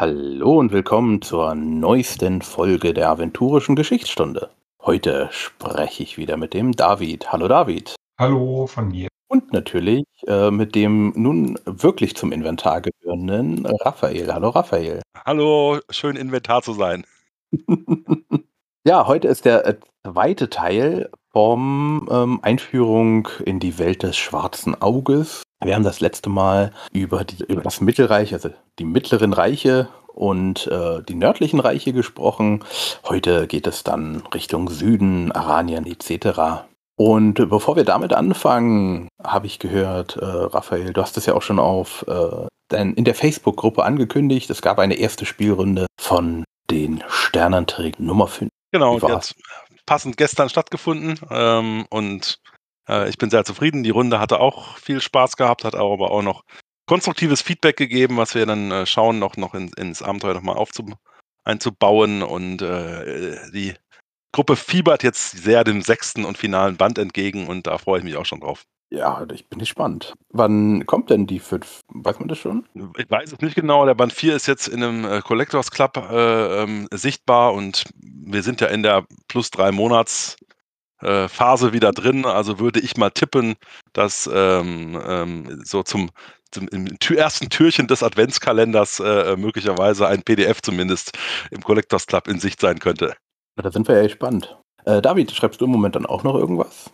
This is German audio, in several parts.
Hallo und willkommen zur neuesten Folge der Aventurischen Geschichtsstunde. Heute spreche ich wieder mit dem David. Hallo David. Hallo von mir. Und natürlich äh, mit dem nun wirklich zum Inventar gehörenden Raphael. Hallo Raphael. Hallo, schön Inventar zu sein. ja, heute ist der äh, zweite Teil vom ähm, Einführung in die Welt des schwarzen Auges. Wir haben das letzte Mal über, die, über das Mittelreich, also die mittleren Reiche und äh, die nördlichen Reiche gesprochen. Heute geht es dann Richtung Süden, Aranien etc. Und bevor wir damit anfangen, habe ich gehört, äh, Raphael, du hast es ja auch schon auf äh, dein, in der Facebook-Gruppe angekündigt. Es gab eine erste Spielrunde von den Sternenträgen Nummer 5. Genau, die hat passend gestern stattgefunden ähm, und äh, ich bin sehr zufrieden. Die Runde hatte auch viel Spaß gehabt, hat aber auch noch konstruktives Feedback gegeben, was wir dann äh, schauen, noch, noch in, ins Abenteuer nochmal einzubauen und äh, die Gruppe fiebert jetzt sehr dem sechsten und finalen Band entgegen und da freue ich mich auch schon drauf. Ja, ich bin gespannt. Wann kommt denn die fünf? Weiß man das schon? Ich weiß es nicht genau. Der Band 4 ist jetzt in einem äh, Collectors Club äh, ähm, sichtbar und wir sind ja in der plus drei Monats äh, Phase wieder drin. Also würde ich mal tippen, dass ähm, ähm, so zum, zum im ersten Türchen des Adventskalenders äh, möglicherweise ein PDF zumindest im Collectors Club in Sicht sein könnte. Da sind wir ja gespannt. Äh, David, schreibst du im Moment dann auch noch irgendwas?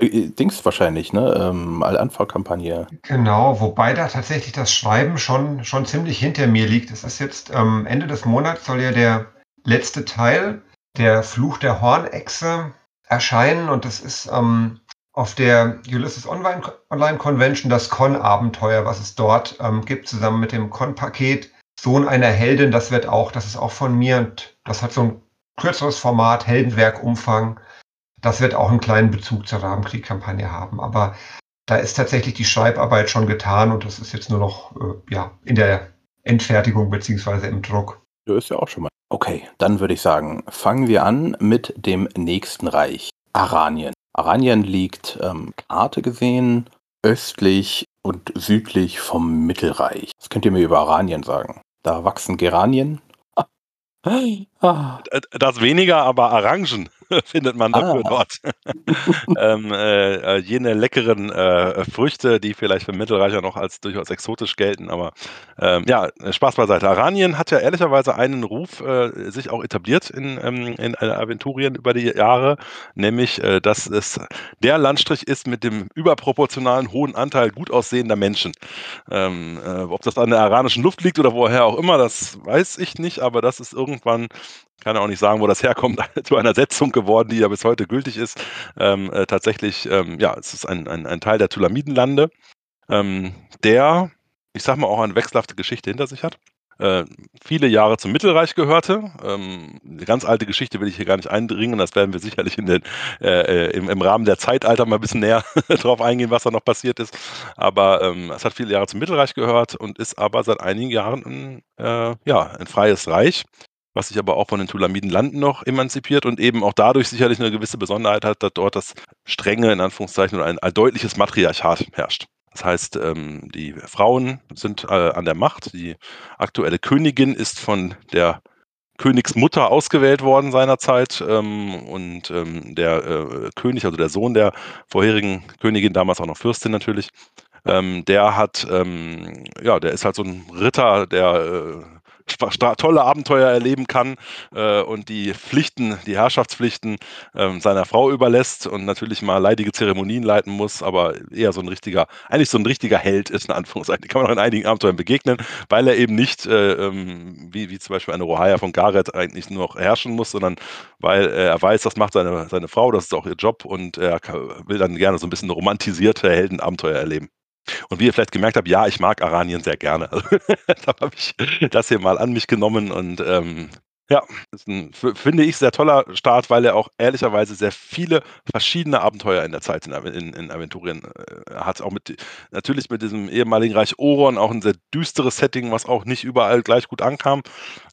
Äh, äh, Dings wahrscheinlich, ne? Ähm, All-Anfang-Kampagne. Genau, wobei da tatsächlich das Schreiben schon, schon ziemlich hinter mir liegt. Es ist jetzt ähm, Ende des Monats soll ja der letzte Teil, der Fluch der Hornechse, erscheinen und das ist ähm, auf der Ulysses Online, Convention das Con-Abenteuer, was es dort ähm, gibt, zusammen mit dem Con-Paket. Sohn einer Heldin, das wird auch, das ist auch von mir und das hat so ein kürzeres Format, Heldenwerk-Umfang. Das wird auch einen kleinen Bezug zur Rabenkrieg-Kampagne haben. Aber da ist tatsächlich die Schreibarbeit schon getan und das ist jetzt nur noch äh, ja, in der Endfertigung beziehungsweise im Druck. Du ist ja auch schon mal. Okay, dann würde ich sagen, fangen wir an mit dem nächsten Reich, Aranien. Aranien liegt, ähm, Karte gesehen, östlich und südlich vom Mittelreich. Was könnt ihr mir über Aranien sagen? Da wachsen Geranien, Ah. Das weniger, aber Orangen findet man dafür ah. dort. ähm, äh, äh, jene leckeren äh, Früchte, die vielleicht für Mittelreicher noch als durchaus exotisch gelten, aber ähm, ja, Spaß beiseite. Aranien hat ja ehrlicherweise einen Ruf äh, sich auch etabliert in, ähm, in Aventurien über die Jahre, nämlich, äh, dass es der Landstrich ist mit dem überproportionalen hohen Anteil gut aussehender Menschen. Ähm, äh, ob das an der aranischen Luft liegt oder woher auch immer, das weiß ich nicht, aber das ist irgendwann, kann auch nicht sagen, wo das herkommt, zu einer Setzung geworden, die ja bis heute gültig ist. Ähm, äh, tatsächlich, ähm, ja, es ist ein, ein, ein Teil der Tulamidenlande, ähm, der, ich sag mal, auch eine wechselhafte Geschichte hinter sich hat. Äh, viele Jahre zum Mittelreich gehörte. Ähm, eine ganz alte Geschichte will ich hier gar nicht eindringen. Das werden wir sicherlich in den, äh, äh im, im, Rahmen der Zeitalter mal ein bisschen näher drauf eingehen, was da noch passiert ist. Aber ähm, es hat viele Jahre zum Mittelreich gehört und ist aber seit einigen Jahren ein, äh, ja, ein freies Reich was sich aber auch von den Tulamidenlanden noch emanzipiert und eben auch dadurch sicherlich eine gewisse Besonderheit hat, dass dort das strenge, in Anführungszeichen, oder ein, ein deutliches Matriarchat herrscht. Das heißt, ähm, die Frauen sind äh, an der Macht. Die aktuelle Königin ist von der Königsmutter ausgewählt worden seinerzeit ähm, und ähm, der äh, König, also der Sohn der vorherigen Königin, damals auch noch Fürstin natürlich, der hat, ja, der ist halt so ein Ritter, der äh, tolle Abenteuer erleben kann äh, und die Pflichten, die Herrschaftspflichten äh, seiner Frau überlässt und natürlich mal leidige Zeremonien leiten muss, aber eher so ein richtiger, eigentlich so ein richtiger Held ist, in Anführungszeichen. Kann man auch in einigen Abenteuern begegnen, weil er eben nicht, äh, ähm, wie, wie zum Beispiel eine Rohaya von Gareth, eigentlich nur noch herrschen muss, sondern weil er weiß, das macht seine, seine Frau, das ist auch ihr Job und er will dann gerne so ein bisschen romantisierte Heldenabenteuer erleben. Und wie ihr vielleicht gemerkt habt, ja, ich mag Aranien sehr gerne. da habe ich das hier mal an mich genommen und ähm, ja, ist ein, finde ich, sehr toller Start, weil er auch ehrlicherweise sehr viele verschiedene Abenteuer in der Zeit in, in, in Aventurien äh, hat. Auch mit, natürlich mit diesem ehemaligen Reich Oron, auch ein sehr düsteres Setting, was auch nicht überall gleich gut ankam,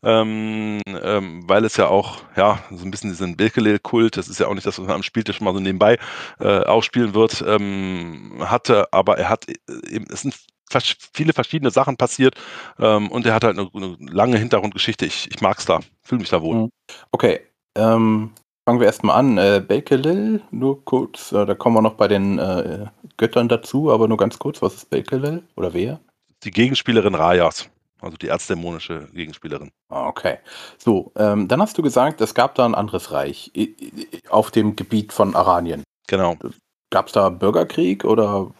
ähm, ähm, weil es ja auch, ja, so ein bisschen diesen Birkele-Kult, das ist ja auch nicht das, was man am Spieltisch mal so nebenbei äh, ausspielen wird, ähm, hatte, aber er hat, äh, eben, es sind viele verschiedene Sachen passiert ähm, und er hat halt eine, eine lange Hintergrundgeschichte. Ich, ich mag es da, fühle mich da wohl. Mhm. Okay, ähm, fangen wir erstmal an. Äh, Bakelil, nur kurz, äh, da kommen wir noch bei den äh, Göttern dazu, aber nur ganz kurz, was ist Bakelil oder wer? Die Gegenspielerin Rajas. Also die erzdämonische Gegenspielerin. Ah, okay. So, ähm, dann hast du gesagt, es gab da ein anderes Reich auf dem Gebiet von Aranien. Genau. Gab es da Bürgerkrieg oder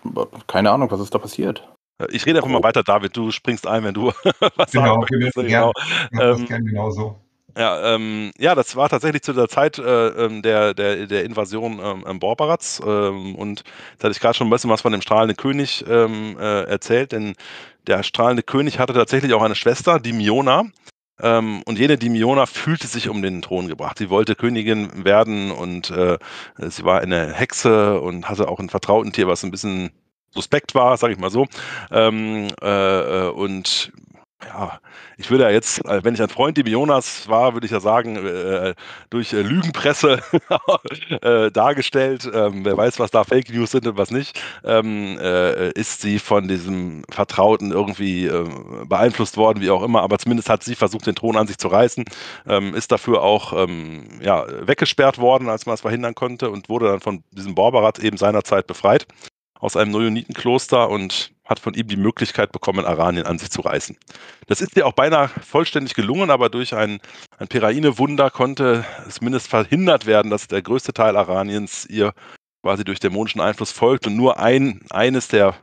keine Ahnung, was ist da passiert? Ich rede einfach mal weiter, David. Du springst ein, wenn du was genau, sagen möchtest. Genau, ähm, gerne genauso. Ja, ähm, ja, das war tatsächlich zu der Zeit äh, ähm, der, der, der Invasion ähm, Borbarats. Ähm, und da hatte ich gerade schon ein bisschen was von dem strahlenden König ähm, äh, erzählt, denn der strahlende König hatte tatsächlich auch eine Schwester, die Miona. Ähm, und jene Dimiona fühlte sich um den Thron gebracht. Sie wollte Königin werden und äh, sie war eine Hexe und hatte auch ein Vertrautentier, was ein bisschen suspekt war, sage ich mal so. Ähm, äh, äh und ja, ich würde ja jetzt, äh, wenn ich ein Freund dem Jonas war, würde ich ja sagen, äh, durch äh, Lügenpresse äh, dargestellt, ähm, wer weiß, was da Fake News sind und was nicht, ähm, äh, ist sie von diesem Vertrauten irgendwie beeinflusst worden, wie auch immer, aber zumindest hat sie versucht, den Thron an sich zu reißen, ähm, ist dafür auch ähm, ja, weggesperrt worden, als man es verhindern konnte und wurde dann von diesem Borberat eben seinerzeit befreit aus einem Neonitenkloster und hat von ihm die Möglichkeit bekommen, Aranien an sich zu reißen. Das ist ihr auch beinahe vollständig gelungen, aber durch ein, ein Peraine-Wunder konnte es zumindest verhindert werden, dass der größte Teil Araniens ihr quasi durch dämonischen Einfluss folgt und nur ein, eines der,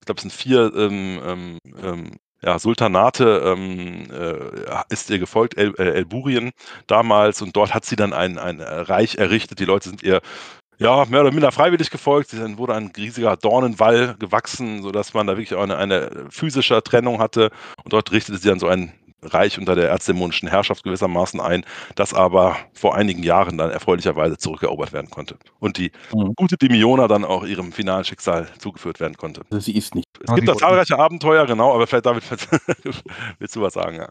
ich glaube, es sind vier ähm, ähm, ähm ja, Sultanate ähm, äh, ist ihr gefolgt, El, äh, Elburien damals, und dort hat sie dann ein, ein Reich errichtet. Die Leute sind ihr ja, mehr oder minder freiwillig gefolgt. Dann wurde ein riesiger Dornenwall gewachsen, sodass man da wirklich auch eine, eine physische Trennung hatte. Und dort richtete sie dann so ein Reich unter der erzdämonischen Herrschaft gewissermaßen ein, das aber vor einigen Jahren dann erfreulicherweise zurückerobert werden konnte. Und die mhm. gute Demiona dann auch ihrem finalen Schicksal zugeführt werden konnte. Also sie ist nicht. Es gibt da zahlreiche Abenteuer, genau, aber vielleicht damit willst du was sagen, ja.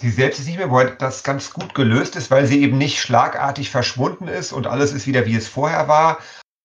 Sie selbst ist nicht mehr, wobei das ganz gut gelöst ist, weil sie eben nicht schlagartig verschwunden ist und alles ist wieder wie es vorher war,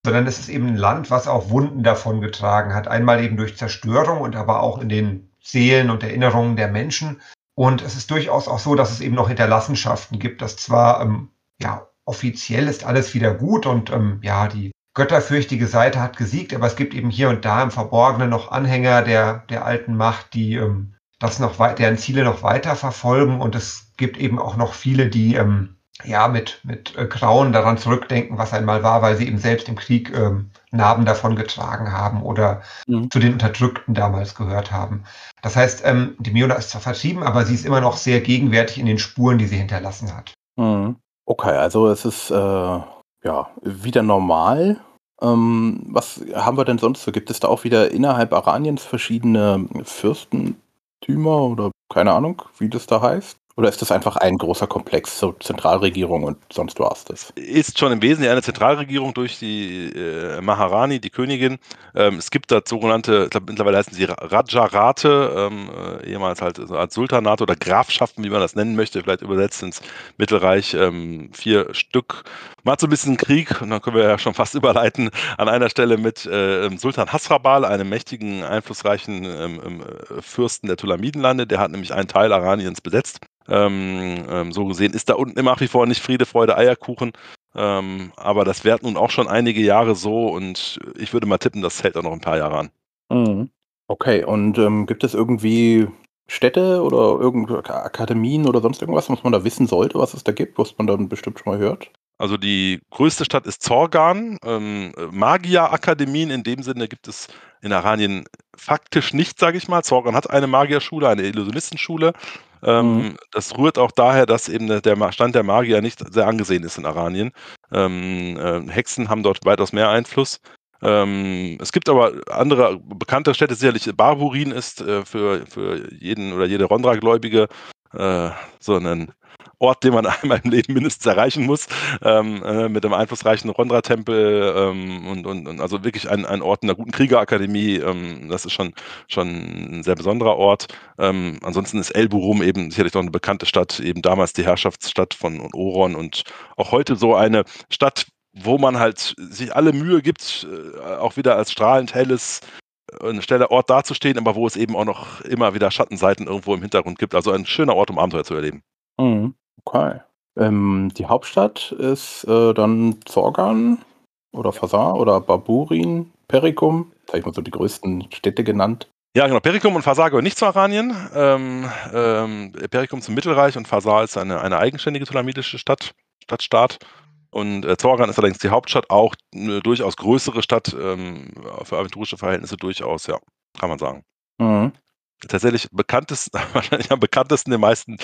sondern es ist eben ein Land, was auch Wunden davon getragen hat. Einmal eben durch Zerstörung und aber auch in den Seelen und Erinnerungen der Menschen. Und es ist durchaus auch so, dass es eben noch Hinterlassenschaften gibt, dass zwar ähm, ja offiziell ist alles wieder gut und ähm, ja die götterfürchtige Seite hat gesiegt, aber es gibt eben hier und da im Verborgenen noch Anhänger der der alten Macht, die ähm, das noch deren Ziele noch weiter verfolgen und es gibt eben auch noch viele, die ähm, ja mit mit äh, Grauen daran zurückdenken, was einmal war, weil sie eben selbst im Krieg ähm, Narben davon getragen haben oder mhm. zu den Unterdrückten damals gehört haben. Das heißt, ähm, die Miona ist zwar vertrieben, aber sie ist immer noch sehr gegenwärtig in den Spuren, die sie hinterlassen hat. Mhm. Okay, also es ist äh, ja wieder normal. Ähm, was haben wir denn sonst so? Gibt es da auch wieder innerhalb Araniens verschiedene Fürsten, Tümer oder keine Ahnung, wie das da heißt? Oder ist das einfach ein großer Komplex zur Zentralregierung und sonst war es das? Ist schon im Wesentlichen eine Zentralregierung durch die äh, Maharani, die Königin. Ähm, es gibt da sogenannte, ich glaube mittlerweile heißen sie Rajarate, ähm, äh, ehemals halt so als Sultanate oder Grafschaften, wie man das nennen möchte, vielleicht übersetzt ins Mittelreich, ähm, vier Stück. Hat so ein bisschen Krieg und dann können wir ja schon fast überleiten an einer Stelle mit äh, Sultan Hasrabal, einem mächtigen, einflussreichen ähm, ähm, Fürsten der Tulamidenlande. Der hat nämlich einen Teil Araniens besetzt. Ähm, ähm, so gesehen ist da unten nach wie vor nicht Friede, Freude, Eierkuchen. Ähm, aber das währt nun auch schon einige Jahre so und ich würde mal tippen, das hält auch noch ein paar Jahre an. Mhm. Okay, und ähm, gibt es irgendwie Städte oder irgendwelche Akademien oder sonst irgendwas, was man da wissen sollte, was es da gibt, was man dann bestimmt schon mal hört? Also die größte Stadt ist Zorgan. Ähm, Magierakademien in dem Sinne gibt es in Aranien faktisch nicht, sage ich mal. Zorgan hat eine Magierschule, eine Illusionistenschule. Ähm, mhm. Das rührt auch daher, dass eben der Stand der Magier nicht sehr angesehen ist in Aranien. Ähm, äh, Hexen haben dort weitaus mehr Einfluss. Ähm, es gibt aber andere bekannte Städte, sicherlich Barburin ist äh, für, für jeden oder jede Rondra-Gläubige äh, so ein Ort, den man einmal im Leben mindestens erreichen muss, ähm, äh, mit einem einflussreichen Rondra-Tempel ähm, und, und, und, also wirklich ein, ein Ort in einer guten Kriegerakademie. Ähm, das ist schon, schon ein sehr besonderer Ort. Ähm, ansonsten ist Elburum eben sicherlich noch eine bekannte Stadt, eben damals die Herrschaftsstadt von Oron und auch heute so eine Stadt, wo man halt sich alle Mühe gibt, äh, auch wieder als strahlend helles ein schneller Ort dazustehen, aber wo es eben auch noch immer wieder Schattenseiten irgendwo im Hintergrund gibt. Also ein schöner Ort, um Abenteuer zu erleben. Mhm. Okay. Ähm, die Hauptstadt ist äh, dann Zorgan oder Fasar oder Baburin, Perikum. Sag ich mal so die größten Städte genannt. Ja, genau. Perikum und Fasar gehören nicht zu Aranien. Ähm, ähm, Perikum zum Mittelreich und Fasar ist eine, eine eigenständige tulamidische Stadt, Stadtstaat. Und äh, Zorgan ist allerdings die Hauptstadt, auch eine durchaus größere Stadt, ähm, für aventurische Verhältnisse durchaus, ja, kann man sagen. Mhm. Tatsächlich bekanntesten, wahrscheinlich am bekanntesten den meisten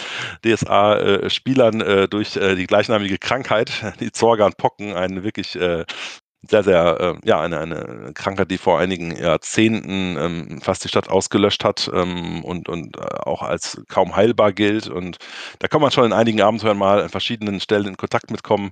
DSA-Spielern äh, äh, durch äh, die gleichnamige Krankheit, die Zorgan-Pocken, eine wirklich äh, sehr, sehr, äh, ja, eine, eine Krankheit, die vor einigen Jahrzehnten ähm, fast die Stadt ausgelöscht hat ähm, und, und äh, auch als kaum heilbar gilt. Und da kann man schon in einigen Abenteuern mal an verschiedenen Stellen in Kontakt mitkommen.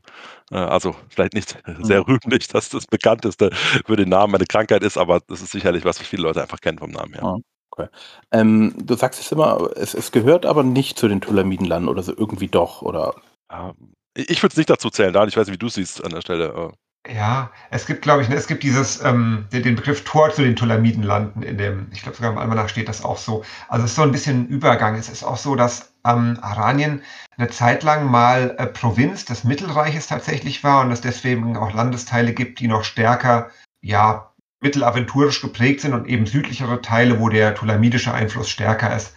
Äh, also vielleicht nicht mhm. sehr rühmlich, dass das bekannteste für den Namen eine Krankheit ist, aber das ist sicherlich was, was viele Leute einfach kennen vom Namen her. Ja. Okay. Ähm, du sagst es immer, es, es gehört aber nicht zu den Tulamidenlanden oder so irgendwie doch, oder? Ja, ich würde es nicht dazu zählen, da ich weiß nicht, wie du siehst an der Stelle. Ja, es gibt, glaube ich, ne, es gibt dieses, ähm, den, den Begriff Tor zu den Tulamidenlanden in dem, ich glaube sogar im Almanach steht das auch so. Also es ist so ein bisschen ein Übergang. Es ist auch so, dass ähm, Aranien eine Zeit lang mal äh, Provinz des Mittelreiches tatsächlich war und es deswegen auch Landesteile gibt, die noch stärker, ja, mittelaventurisch geprägt sind und eben südlichere Teile, wo der tulamidische Einfluss stärker ist.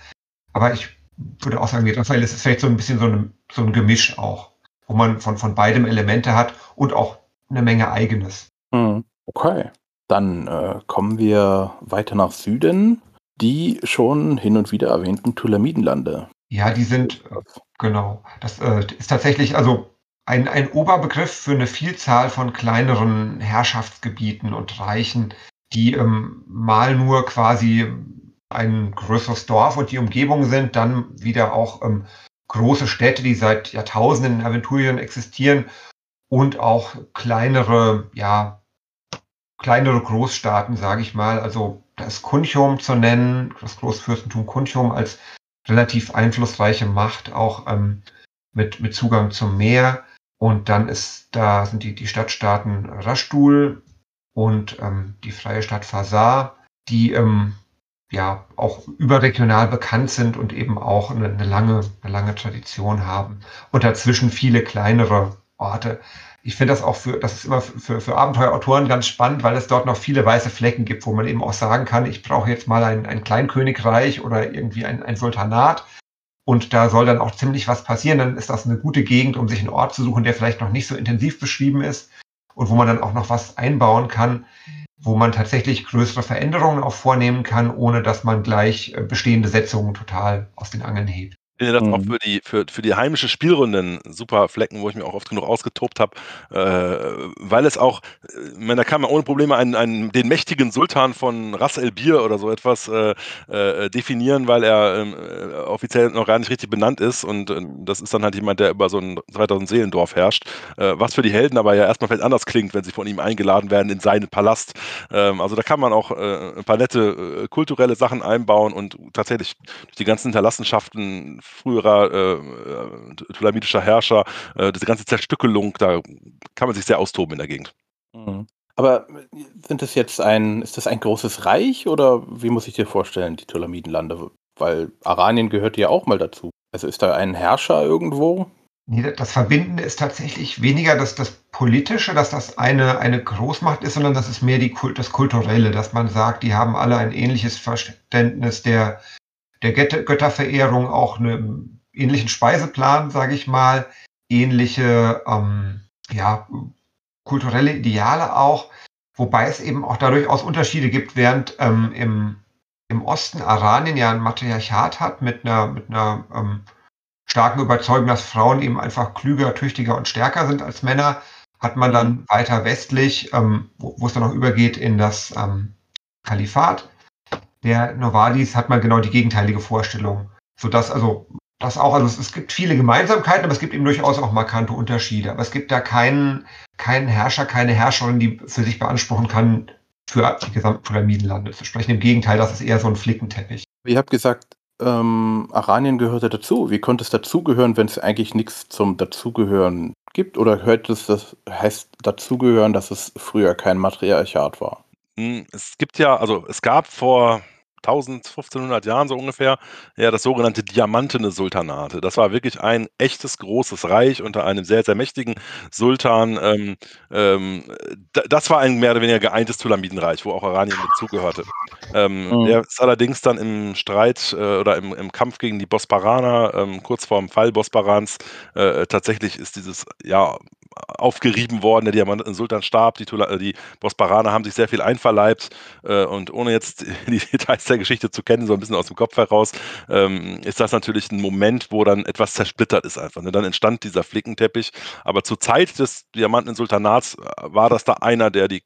Aber ich würde auch sagen, mittlerweile ist vielleicht so ein bisschen so, eine, so ein Gemisch auch, wo man von, von beidem Elemente hat und auch eine Menge Eigenes. Hm, okay. Dann äh, kommen wir weiter nach Süden. Die schon hin und wieder erwähnten Tulamidenlande. Ja, die sind, äh, genau. Das äh, ist tatsächlich also ein, ein Oberbegriff für eine Vielzahl von kleineren Herrschaftsgebieten und Reichen, die ähm, mal nur quasi ein größeres Dorf und die Umgebung sind, dann wieder auch ähm, große Städte, die seit Jahrtausenden in Aventurien existieren und auch kleinere, ja, kleinere Großstaaten, sage ich mal. Also da ist Kunchum zu nennen, das Großfürstentum Kunchum als relativ einflussreiche Macht, auch ähm, mit, mit Zugang zum Meer. Und dann ist da sind die, die Stadtstaaten Raschtul und ähm, die freie Stadt Fasar, die ähm, ja auch überregional bekannt sind und eben auch eine, eine, lange, eine lange Tradition haben. Und dazwischen viele kleinere Orte. Ich finde das auch für, das ist immer für, für Abenteuerautoren ganz spannend, weil es dort noch viele weiße Flecken gibt, wo man eben auch sagen kann, ich brauche jetzt mal ein, ein Kleinkönigreich oder irgendwie ein, ein Sultanat. Und da soll dann auch ziemlich was passieren. Dann ist das eine gute Gegend, um sich einen Ort zu suchen, der vielleicht noch nicht so intensiv beschrieben ist und wo man dann auch noch was einbauen kann, wo man tatsächlich größere Veränderungen auch vornehmen kann, ohne dass man gleich äh, bestehende Setzungen total aus den Angeln hebt finde das mhm. auch für die, für, für die heimische Spielrunden super Flecken, wo ich mich auch oft genug ausgetobt habe, äh, weil es auch, ich meine, da kann man ohne Probleme einen, einen, den mächtigen Sultan von Ras El Bir oder so etwas äh, äh, definieren, weil er ähm, äh, offiziell noch gar nicht richtig benannt ist und äh, das ist dann halt jemand, der über so ein 2000 Seelendorf herrscht, äh, was für die Helden aber ja erstmal vielleicht anders klingt, wenn sie von ihm eingeladen werden in seinen Palast. Ähm, also da kann man auch ein paar nette kulturelle Sachen einbauen und tatsächlich durch die ganzen Hinterlassenschaften früherer äh, äh, tulamidischer Herrscher, äh, diese ganze Zerstückelung, da kann man sich sehr austoben in der Gegend. Mhm. Aber sind das jetzt ein, ist das ein großes Reich oder wie muss ich dir vorstellen, die Tulamidenlande? Weil Aranien gehört ja auch mal dazu. Also ist da ein Herrscher irgendwo? Nee, das Verbindende ist tatsächlich weniger das, das Politische, dass das eine, eine Großmacht ist, sondern das ist mehr die, das Kulturelle, dass man sagt, die haben alle ein ähnliches Verständnis der, der Götterverehrung auch einen ähnlichen Speiseplan, sage ich mal, ähnliche ähm, ja, kulturelle Ideale auch, wobei es eben auch da durchaus Unterschiede gibt, während ähm, im, im Osten Aranien ja ein Matriarchat hat mit einer, mit einer ähm, starken Überzeugung, dass Frauen eben einfach klüger, tüchtiger und stärker sind als Männer, hat man dann weiter westlich, ähm, wo, wo, es dann auch übergeht in das ähm, Kalifat, der Novalis hat man genau die gegenteilige Vorstellung. Sodass also das auch, also es, es, gibt viele Gemeinsamkeiten, aber es gibt eben durchaus auch markante Unterschiede. Aber es gibt da keinen, keinen Herrscher, keine Herrscherin, die für sich beanspruchen kann, für die gesamten Pyramidenlande zu sprechen. Im Gegenteil, das ist eher so ein Flickenteppich. Ihr habt gesagt, ähm, Aranien gehörte dazu. Wie konnte es dazugehören, wenn es eigentlich nichts zum Dazugehören gibt? Oder hört es das heißt dazugehören, dass es früher kein Matriarchat war? Hm, es gibt ja also, es gab vor 1000, 1500 Jahren so ungefähr, ja, das sogenannte Diamantene Sultanate. Das war wirklich ein echtes großes Reich unter einem sehr, sehr mächtigen Sultan. Ähm, ähm, das war ein mehr oder weniger geeintes Tulamidenreich, wo auch Oranien dazugehörte. Ähm, mhm. Der ist allerdings dann im Streit äh, oder im, im, Kampf gegen die Bosparaner, ähm, kurz vor dem Fall Bosparans, äh, tatsächlich ist dieses, ja, aufgerieben worden, der Diamant Sultan starb, die, Tula, die Bosparaner haben sich sehr viel einverleibt äh, und ohne jetzt die Details der Geschichte zu kennen, so ein bisschen aus dem Kopf heraus, ähm, ist das natürlich ein Moment, wo dann etwas zersplittert ist einfach. Ne? Dann entstand dieser Flickenteppich, aber zur Zeit des Diamanten Sultanats äh, war das da einer, der die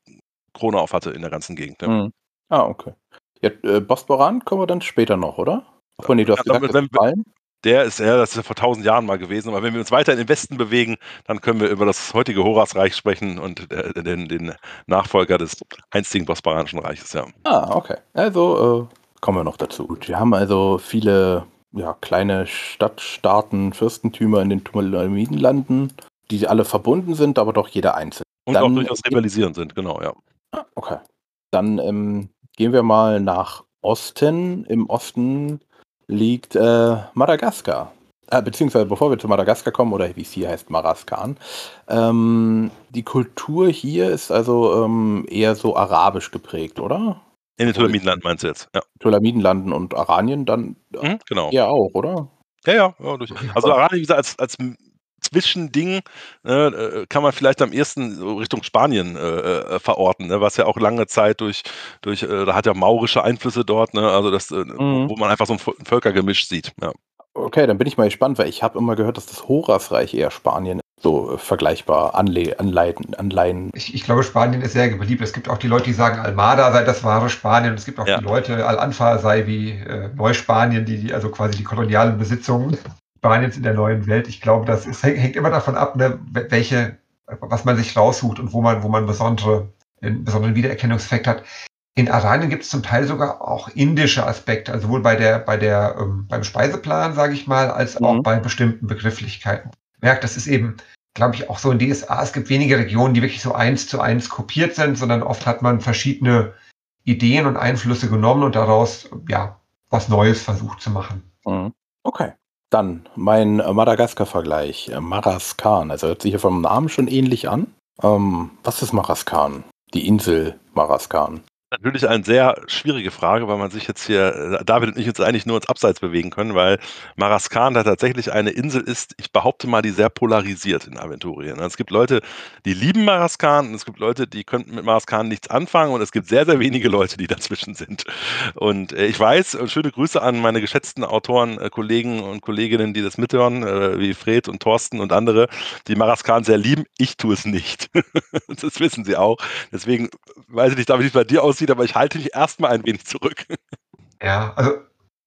Krone auf hatte in der ganzen Gegend. Ne? Mhm. Ah, okay. Ja, äh, Bosporan kommen wir dann später noch, oder? Ach, nee, du hast ja, gesagt, wenn, wenn, der ist ja, das ist ja vor tausend Jahren mal gewesen. Aber wenn wir uns weiter in den Westen bewegen, dann können wir über das heutige Horasreich sprechen und äh, den, den, Nachfolger des einstigen Bosporanischen Reiches, ja. Ah, okay. Also äh, kommen wir noch dazu. Gut, wir haben also viele ja, kleine Stadtstaaten, Fürstentümer in den Tumulamidenlanden, die alle verbunden sind, aber doch jeder einzeln. Und dann, auch durchaus rivalisierend sind, genau, ja. Ah, okay. Dann ähm, gehen wir mal nach Osten. Im Osten liegt äh, Madagaskar. Äh, beziehungsweise bevor wir zu Madagaskar kommen, oder wie es hier heißt, Maraskan. Ähm, die Kultur hier ist also ähm, eher so arabisch geprägt, oder? In den Tulamidenlanden meinst du jetzt, ja. Tulamidenlanden und Aranien dann mhm, genau. eher auch, oder? Ja, ja, ja also Aranien, wie gesagt, als, als Zwischending ne, äh, kann man vielleicht am ersten so Richtung Spanien äh, äh, verorten, ne, was ja auch lange Zeit durch, durch äh, da hat ja maurische Einflüsse dort, ne, also das, äh, mhm. wo man einfach so ein Völkergemisch sieht. Ja. Okay, dann bin ich mal gespannt, weil ich habe immer gehört, dass das Horasreich eher Spanien so äh, vergleichbar anle anleiten, anleihen. Ich, ich, glaube, Spanien ist sehr beliebt. Es gibt auch die Leute, die sagen, Almada sei das wahre Spanien. Es gibt auch ja. die Leute, Al-Anfa sei wie äh, Neuspanien, die, die, also quasi die kolonialen Besitzungen Spaniens in der neuen Welt. Ich glaube, das ist, hängt immer davon ab, ne, welche, was man sich raussucht und wo man, wo man besondere, einen besonderen Wiedererkennungseffekt hat. In Aranien gibt es zum Teil sogar auch indische Aspekte, also sowohl bei der, bei der, ähm, beim Speiseplan, sage ich mal, als auch mhm. bei bestimmten Begrifflichkeiten. Merkt, das ist eben, glaube ich, auch so in DSA. Es gibt wenige Regionen, die wirklich so eins zu eins kopiert sind, sondern oft hat man verschiedene Ideen und Einflüsse genommen und daraus, ja, was Neues versucht zu machen. Mhm. Okay. Dann mein Madagaskar-Vergleich. Maraskan. Also hört sich hier vom Namen schon ähnlich an. Ähm, was ist Maraskan? Die Insel Maraskan. Natürlich eine sehr schwierige Frage, weil man sich jetzt hier, äh, David und ich uns eigentlich nur ins Abseits bewegen können, weil Maraskan da tatsächlich eine Insel ist, ich behaupte mal, die sehr polarisiert in Aventurien. Also es gibt Leute, die lieben Maraskan und es gibt Leute, die könnten mit Maraskan nichts anfangen und es gibt sehr, sehr wenige Leute, die dazwischen sind. Und äh, ich weiß, und schöne Grüße an meine geschätzten Autoren, äh, Kollegen und Kolleginnen, die das mithören, wie Fred und Thorsten und andere, die Maraskan sehr lieben. Ich tue es nicht. das wissen sie auch. Deswegen weiß ich nicht, David, wie es bei dir aussieht, aber ich halte mich erstmal ein wenig zurück. Ja, also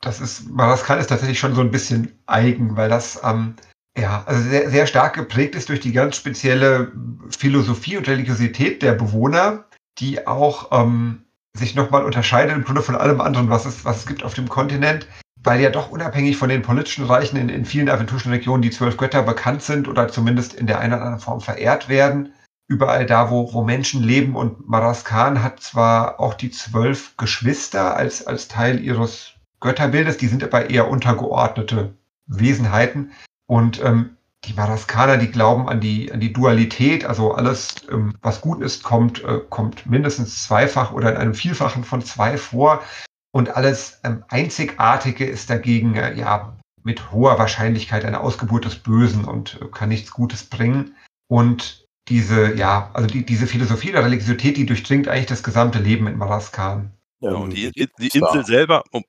das ist, Maraskan ist tatsächlich schon so ein bisschen eigen, weil das ähm, ja, also sehr, sehr stark geprägt ist durch die ganz spezielle Philosophie und Religiosität der Bewohner, die auch ähm, sich nochmal unterscheidet im Grunde von allem anderen, was es, was es gibt auf dem Kontinent, weil ja doch unabhängig von den politischen Reichen in, in vielen aventurischen Regionen die zwölf Götter bekannt sind oder zumindest in der einen oder anderen Form verehrt werden überall da, wo, wo Menschen leben. Und Maraskan hat zwar auch die zwölf Geschwister als, als Teil ihres Götterbildes, die sind aber eher untergeordnete Wesenheiten. Und ähm, die Maraskaner, die glauben an die, an die Dualität, also alles, ähm, was gut ist, kommt, äh, kommt mindestens zweifach oder in einem Vielfachen von zwei vor. Und alles ähm, Einzigartige ist dagegen äh, ja mit hoher Wahrscheinlichkeit eine Ausgeburt des Bösen und äh, kann nichts Gutes bringen. Und diese, ja, also die, diese Philosophie der Religiosität, die durchdringt eigentlich das gesamte Leben in Maraskan. Ja, und die, die Insel selber, um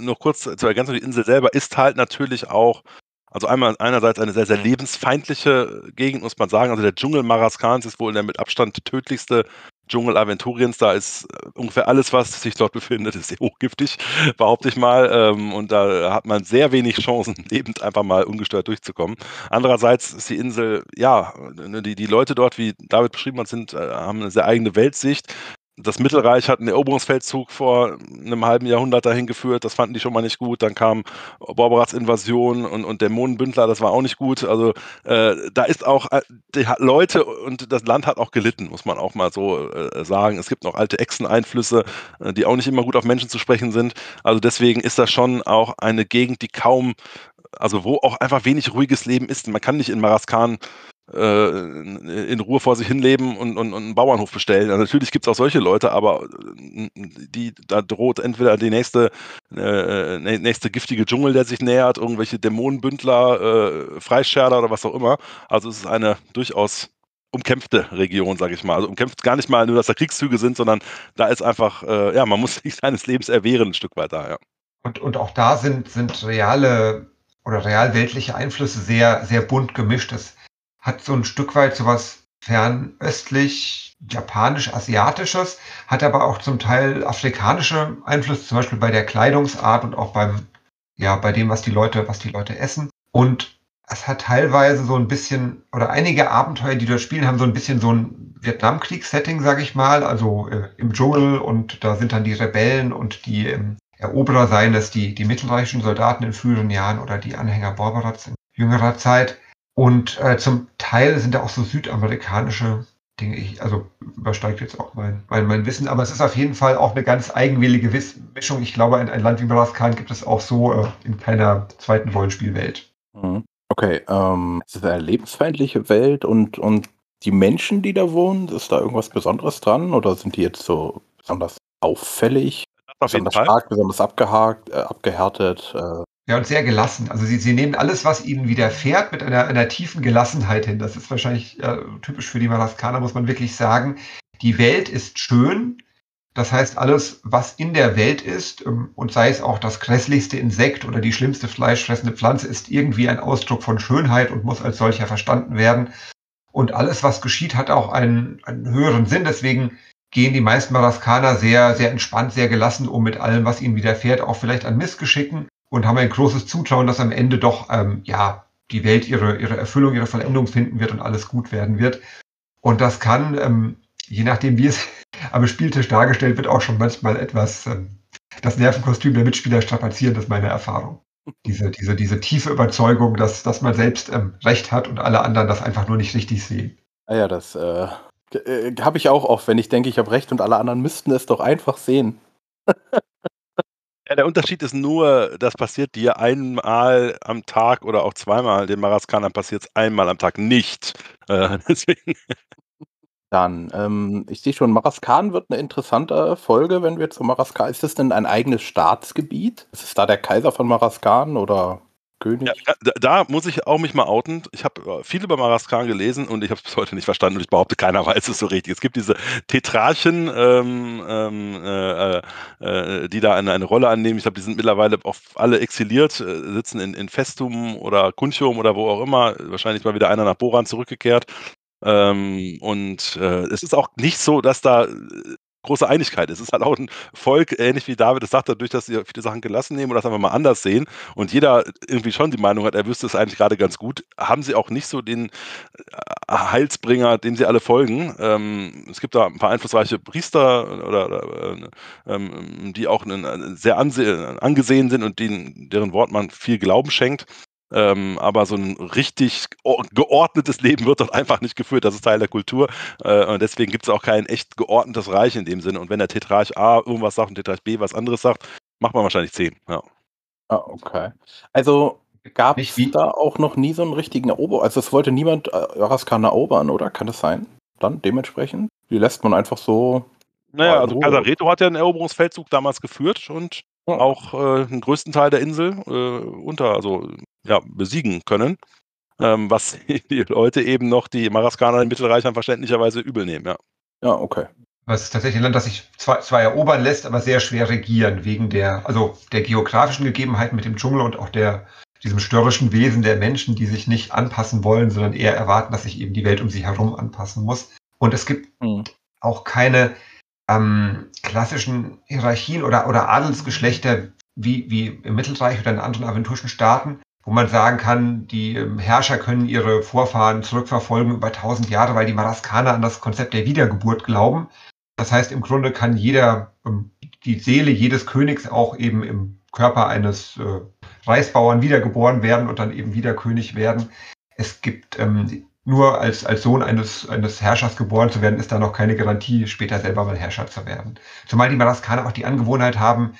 noch kurz zu ergänzen, die Insel selber ist halt natürlich auch, also einmal einerseits eine sehr, sehr lebensfeindliche Gegend, muss man sagen. Also der Dschungel Maraskans ist wohl der mit Abstand tödlichste Dschungel Aventuriens, da ist äh, ungefähr alles, was sich dort befindet, ist sehr hochgiftig, behaupte ich mal. Ähm, und da hat man sehr wenig Chancen, lebend einfach mal ungestört durchzukommen. Andererseits ist die Insel, ja, ne, die, die Leute dort, wie David beschrieben hat, sind, äh, haben eine sehr eigene Weltsicht. Das Mittelreich hat einen Eroberungsfeldzug vor einem halben Jahrhundert dahin geführt, das fanden die schon mal nicht gut. Dann kam Borberats Invasion und, und Dämonenbündler, das war auch nicht gut. Also äh, da ist auch, äh, die Leute und das Land hat auch gelitten, muss man auch mal so äh, sagen. Es gibt noch alte Echseneinflüsse, äh, die auch nicht immer gut auf Menschen zu sprechen sind. Also deswegen ist das schon auch eine Gegend, die kaum also wo auch einfach wenig ruhiges Leben ist. Man kann nicht in Maraskan in Ruhe vor sich hinleben und, und, und einen Bauernhof bestellen. Also natürlich gibt es auch solche Leute, aber äh, die, da droht entweder die nächste, äh, nächste giftige Dschungel, der sich nähert, irgendwelche Dämonenbündler, äh, Freischärler oder was auch immer. Also es ist eine durchaus umkämpfte Region, sage ich mal. Also umkämpft gar nicht mal nur, dass da Kriegszüge sind, sondern da ist einfach, äh, ja, man muss sich seines Lebens erwehren ein Stück weit da, ja. Und, und auch da sind, sind reale oder realweltliche Einflüsse sehr, sehr bunt gemischt. Das hat so ein Stück weit sowas fernöstlich, japanisch-asiatisches, hat aber auch zum Teil afrikanische Einflüsse, zum Beispiel bei der Kleidungsart und auch beim, ja, bei dem, was die Leute, was die Leute essen. Und es hat teilweise so ein bisschen, oder einige Abenteuer, die dort spielen, haben so ein bisschen so ein Vietnamkriegs-Setting, sage ich mal, also äh, im Dschungel und da sind dann die Rebellen und die ähm, Eroberer, seien es die, die mittelreichischen Soldaten in früheren Jahren oder die Anhänger Borberats in jüngerer Zeit. Und äh, zum Teil sind da auch so südamerikanische Dinge, ich, also übersteigt jetzt auch mein, mein, mein Wissen, aber es ist auf jeden Fall auch eine ganz eigenwillige Mischung. Ich glaube, ein, ein Land wie Maraskan gibt es auch so äh, in keiner zweiten Rollenspielwelt. Mhm. Okay, ähm, es ist eine lebensfeindliche Welt und, und die Menschen, die da wohnen, ist da irgendwas Besonderes dran oder sind die jetzt so besonders auffällig? Auf jeden besonders Fall. stark, besonders abgehakt, äh, abgehärtet? Äh, Ja, und sehr gelassen. Also sie, sie nehmen alles, was ihnen widerfährt, mit einer, einer tiefen Gelassenheit hin. Das ist wahrscheinlich äh, typisch für die Maraskaner, muss man wirklich sagen. Die Welt ist schön. Das heißt, alles, was in der Welt ist, ähm, und sei es auch das grässlichste Insekt oder die schlimmste fleischfressende Pflanze, ist irgendwie ein Ausdruck von Schönheit und muss als solcher verstanden werden. Und alles, was geschieht, hat auch einen, einen höheren Sinn. Deswegen gehen die meisten Maraskaner sehr, sehr entspannt, sehr gelassen um mit allem, was ihnen widerfährt, auch vielleicht an Missgeschicken und haben ein großes Zutrauen, dass am Ende doch ähm, ja die Welt ihre, ihre Erfüllung, ihre Vollendung finden wird und alles gut werden wird. Und das kann, ähm, je nachdem, wie es am Spieltisch dargestellt wird, auch schon manchmal etwas ähm, das Nervenkostüm der Mitspieler strapazieren, das ist meine Erfahrung. Diese, diese, diese tiefe Überzeugung, dass, dass man selbst ähm, Recht hat und alle anderen das einfach nur nicht richtig sehen. ah ja, das äh, äh, habe ich auch oft, wenn ich denke, ich habe recht und alle anderen müssten es doch einfach sehen. Ja, der Unterschied ist nur, das passiert dir einmal am Tag oder auch zweimal. Den Maraskanern passiert es einmal am Tag nicht. Äh, deswegen. Dann, ähm, ich sehe schon, Maraskan wird eine interessante Folge, wenn wir zu Maraskan. Ist das denn ein eigenes Staatsgebiet? Ist es da der Kaiser von Maraskan oder König? Ja, da, da muss ich auch mich mal outen. Ich habe viel über Maraskan gelesen und ich habe es bis heute nicht verstanden und ich behaupte, keiner weiß es so richtig. Es gibt diese Tetrarchen, ähm, ähm, äh, äh, die da eine, eine Rolle annehmen. Ich glaube, die sind mittlerweile auch alle exiliert, äh, sitzen in, in Festum oder Kunchum oder wo auch immer. Wahrscheinlich mal wieder einer nach Boran zurückgekehrt. Ähm, und äh, es ist auch nicht so, dass da äh, große Einigkeit ist. Es ist halt auch ein Volk, ähnlich wie David es sagt, dadurch, dass sie viele Sachen gelassen nehmen oder das einfach mal anders sehen und jeder irgendwie schon die Meinung hat, er wüsste es eigentlich gerade ganz gut, haben sie auch nicht so den äh, Heilsbringer, dem sie alle folgen. Ähm, es gibt da ein paar einflussreiche Priester oder, oder äh, ähm, die auch einen, sehr anse angesehen sind und denen, deren Wort man viel Glauben schenkt. Ähm, aber so ein richtig geordnetes Leben wird dort einfach nicht geführt. Das ist Teil der Kultur. Äh, und deswegen gibt es auch kein echt geordnetes Reich in dem Sinne. Und wenn der Tetrarch A irgendwas sagt und Tetrarch B was anderes sagt, macht man wahrscheinlich 10. Ja. Ah, okay. Also gab es da auch noch nie so einen richtigen Erober. Also es wollte niemand äh, Araskan erobern, oder? Kann das sein? Dann dementsprechend? Die lässt man einfach so. Naja, also Kaiser Reto hat ja einen Eroberungsfeldzug damals geführt und auch äh, den größten Teil der Insel äh, unter, also ja, besiegen können. Ähm, was die Leute eben noch, die Maraskaner im Mittelreich verständlicherweise übel nehmen, ja. Ja, okay. Es ist tatsächlich ein Land, das sich zwar, zwar erobern lässt, aber sehr schwer regieren, wegen der, also der geografischen Gegebenheiten mit dem Dschungel und auch der, diesem störrischen Wesen der Menschen, die sich nicht anpassen wollen, sondern eher erwarten, dass sich eben die Welt um sie herum anpassen muss. Und es gibt mhm. auch keine ähm, klassischen Hierarchien oder, oder Adelsgeschlechter wie, wie im Mittelreich oder in anderen aventurischen Staaten, wo man sagen kann, die ähm, Herrscher können ihre Vorfahren zurückverfolgen über tausend Jahre, weil die Maraskaner an das Konzept der Wiedergeburt glauben. Das heißt, im Grunde kann jeder, ähm, die Seele jedes Königs auch eben im Körper eines äh, Reisbauern wiedergeboren werden und dann eben wieder König werden. Es gibt ähm, nur als, als Sohn eines, eines Herrschers geboren zu werden, ist da noch keine Garantie, später selber mal Herrscher zu werden. Zumal die Madaskaner auch die Angewohnheit haben,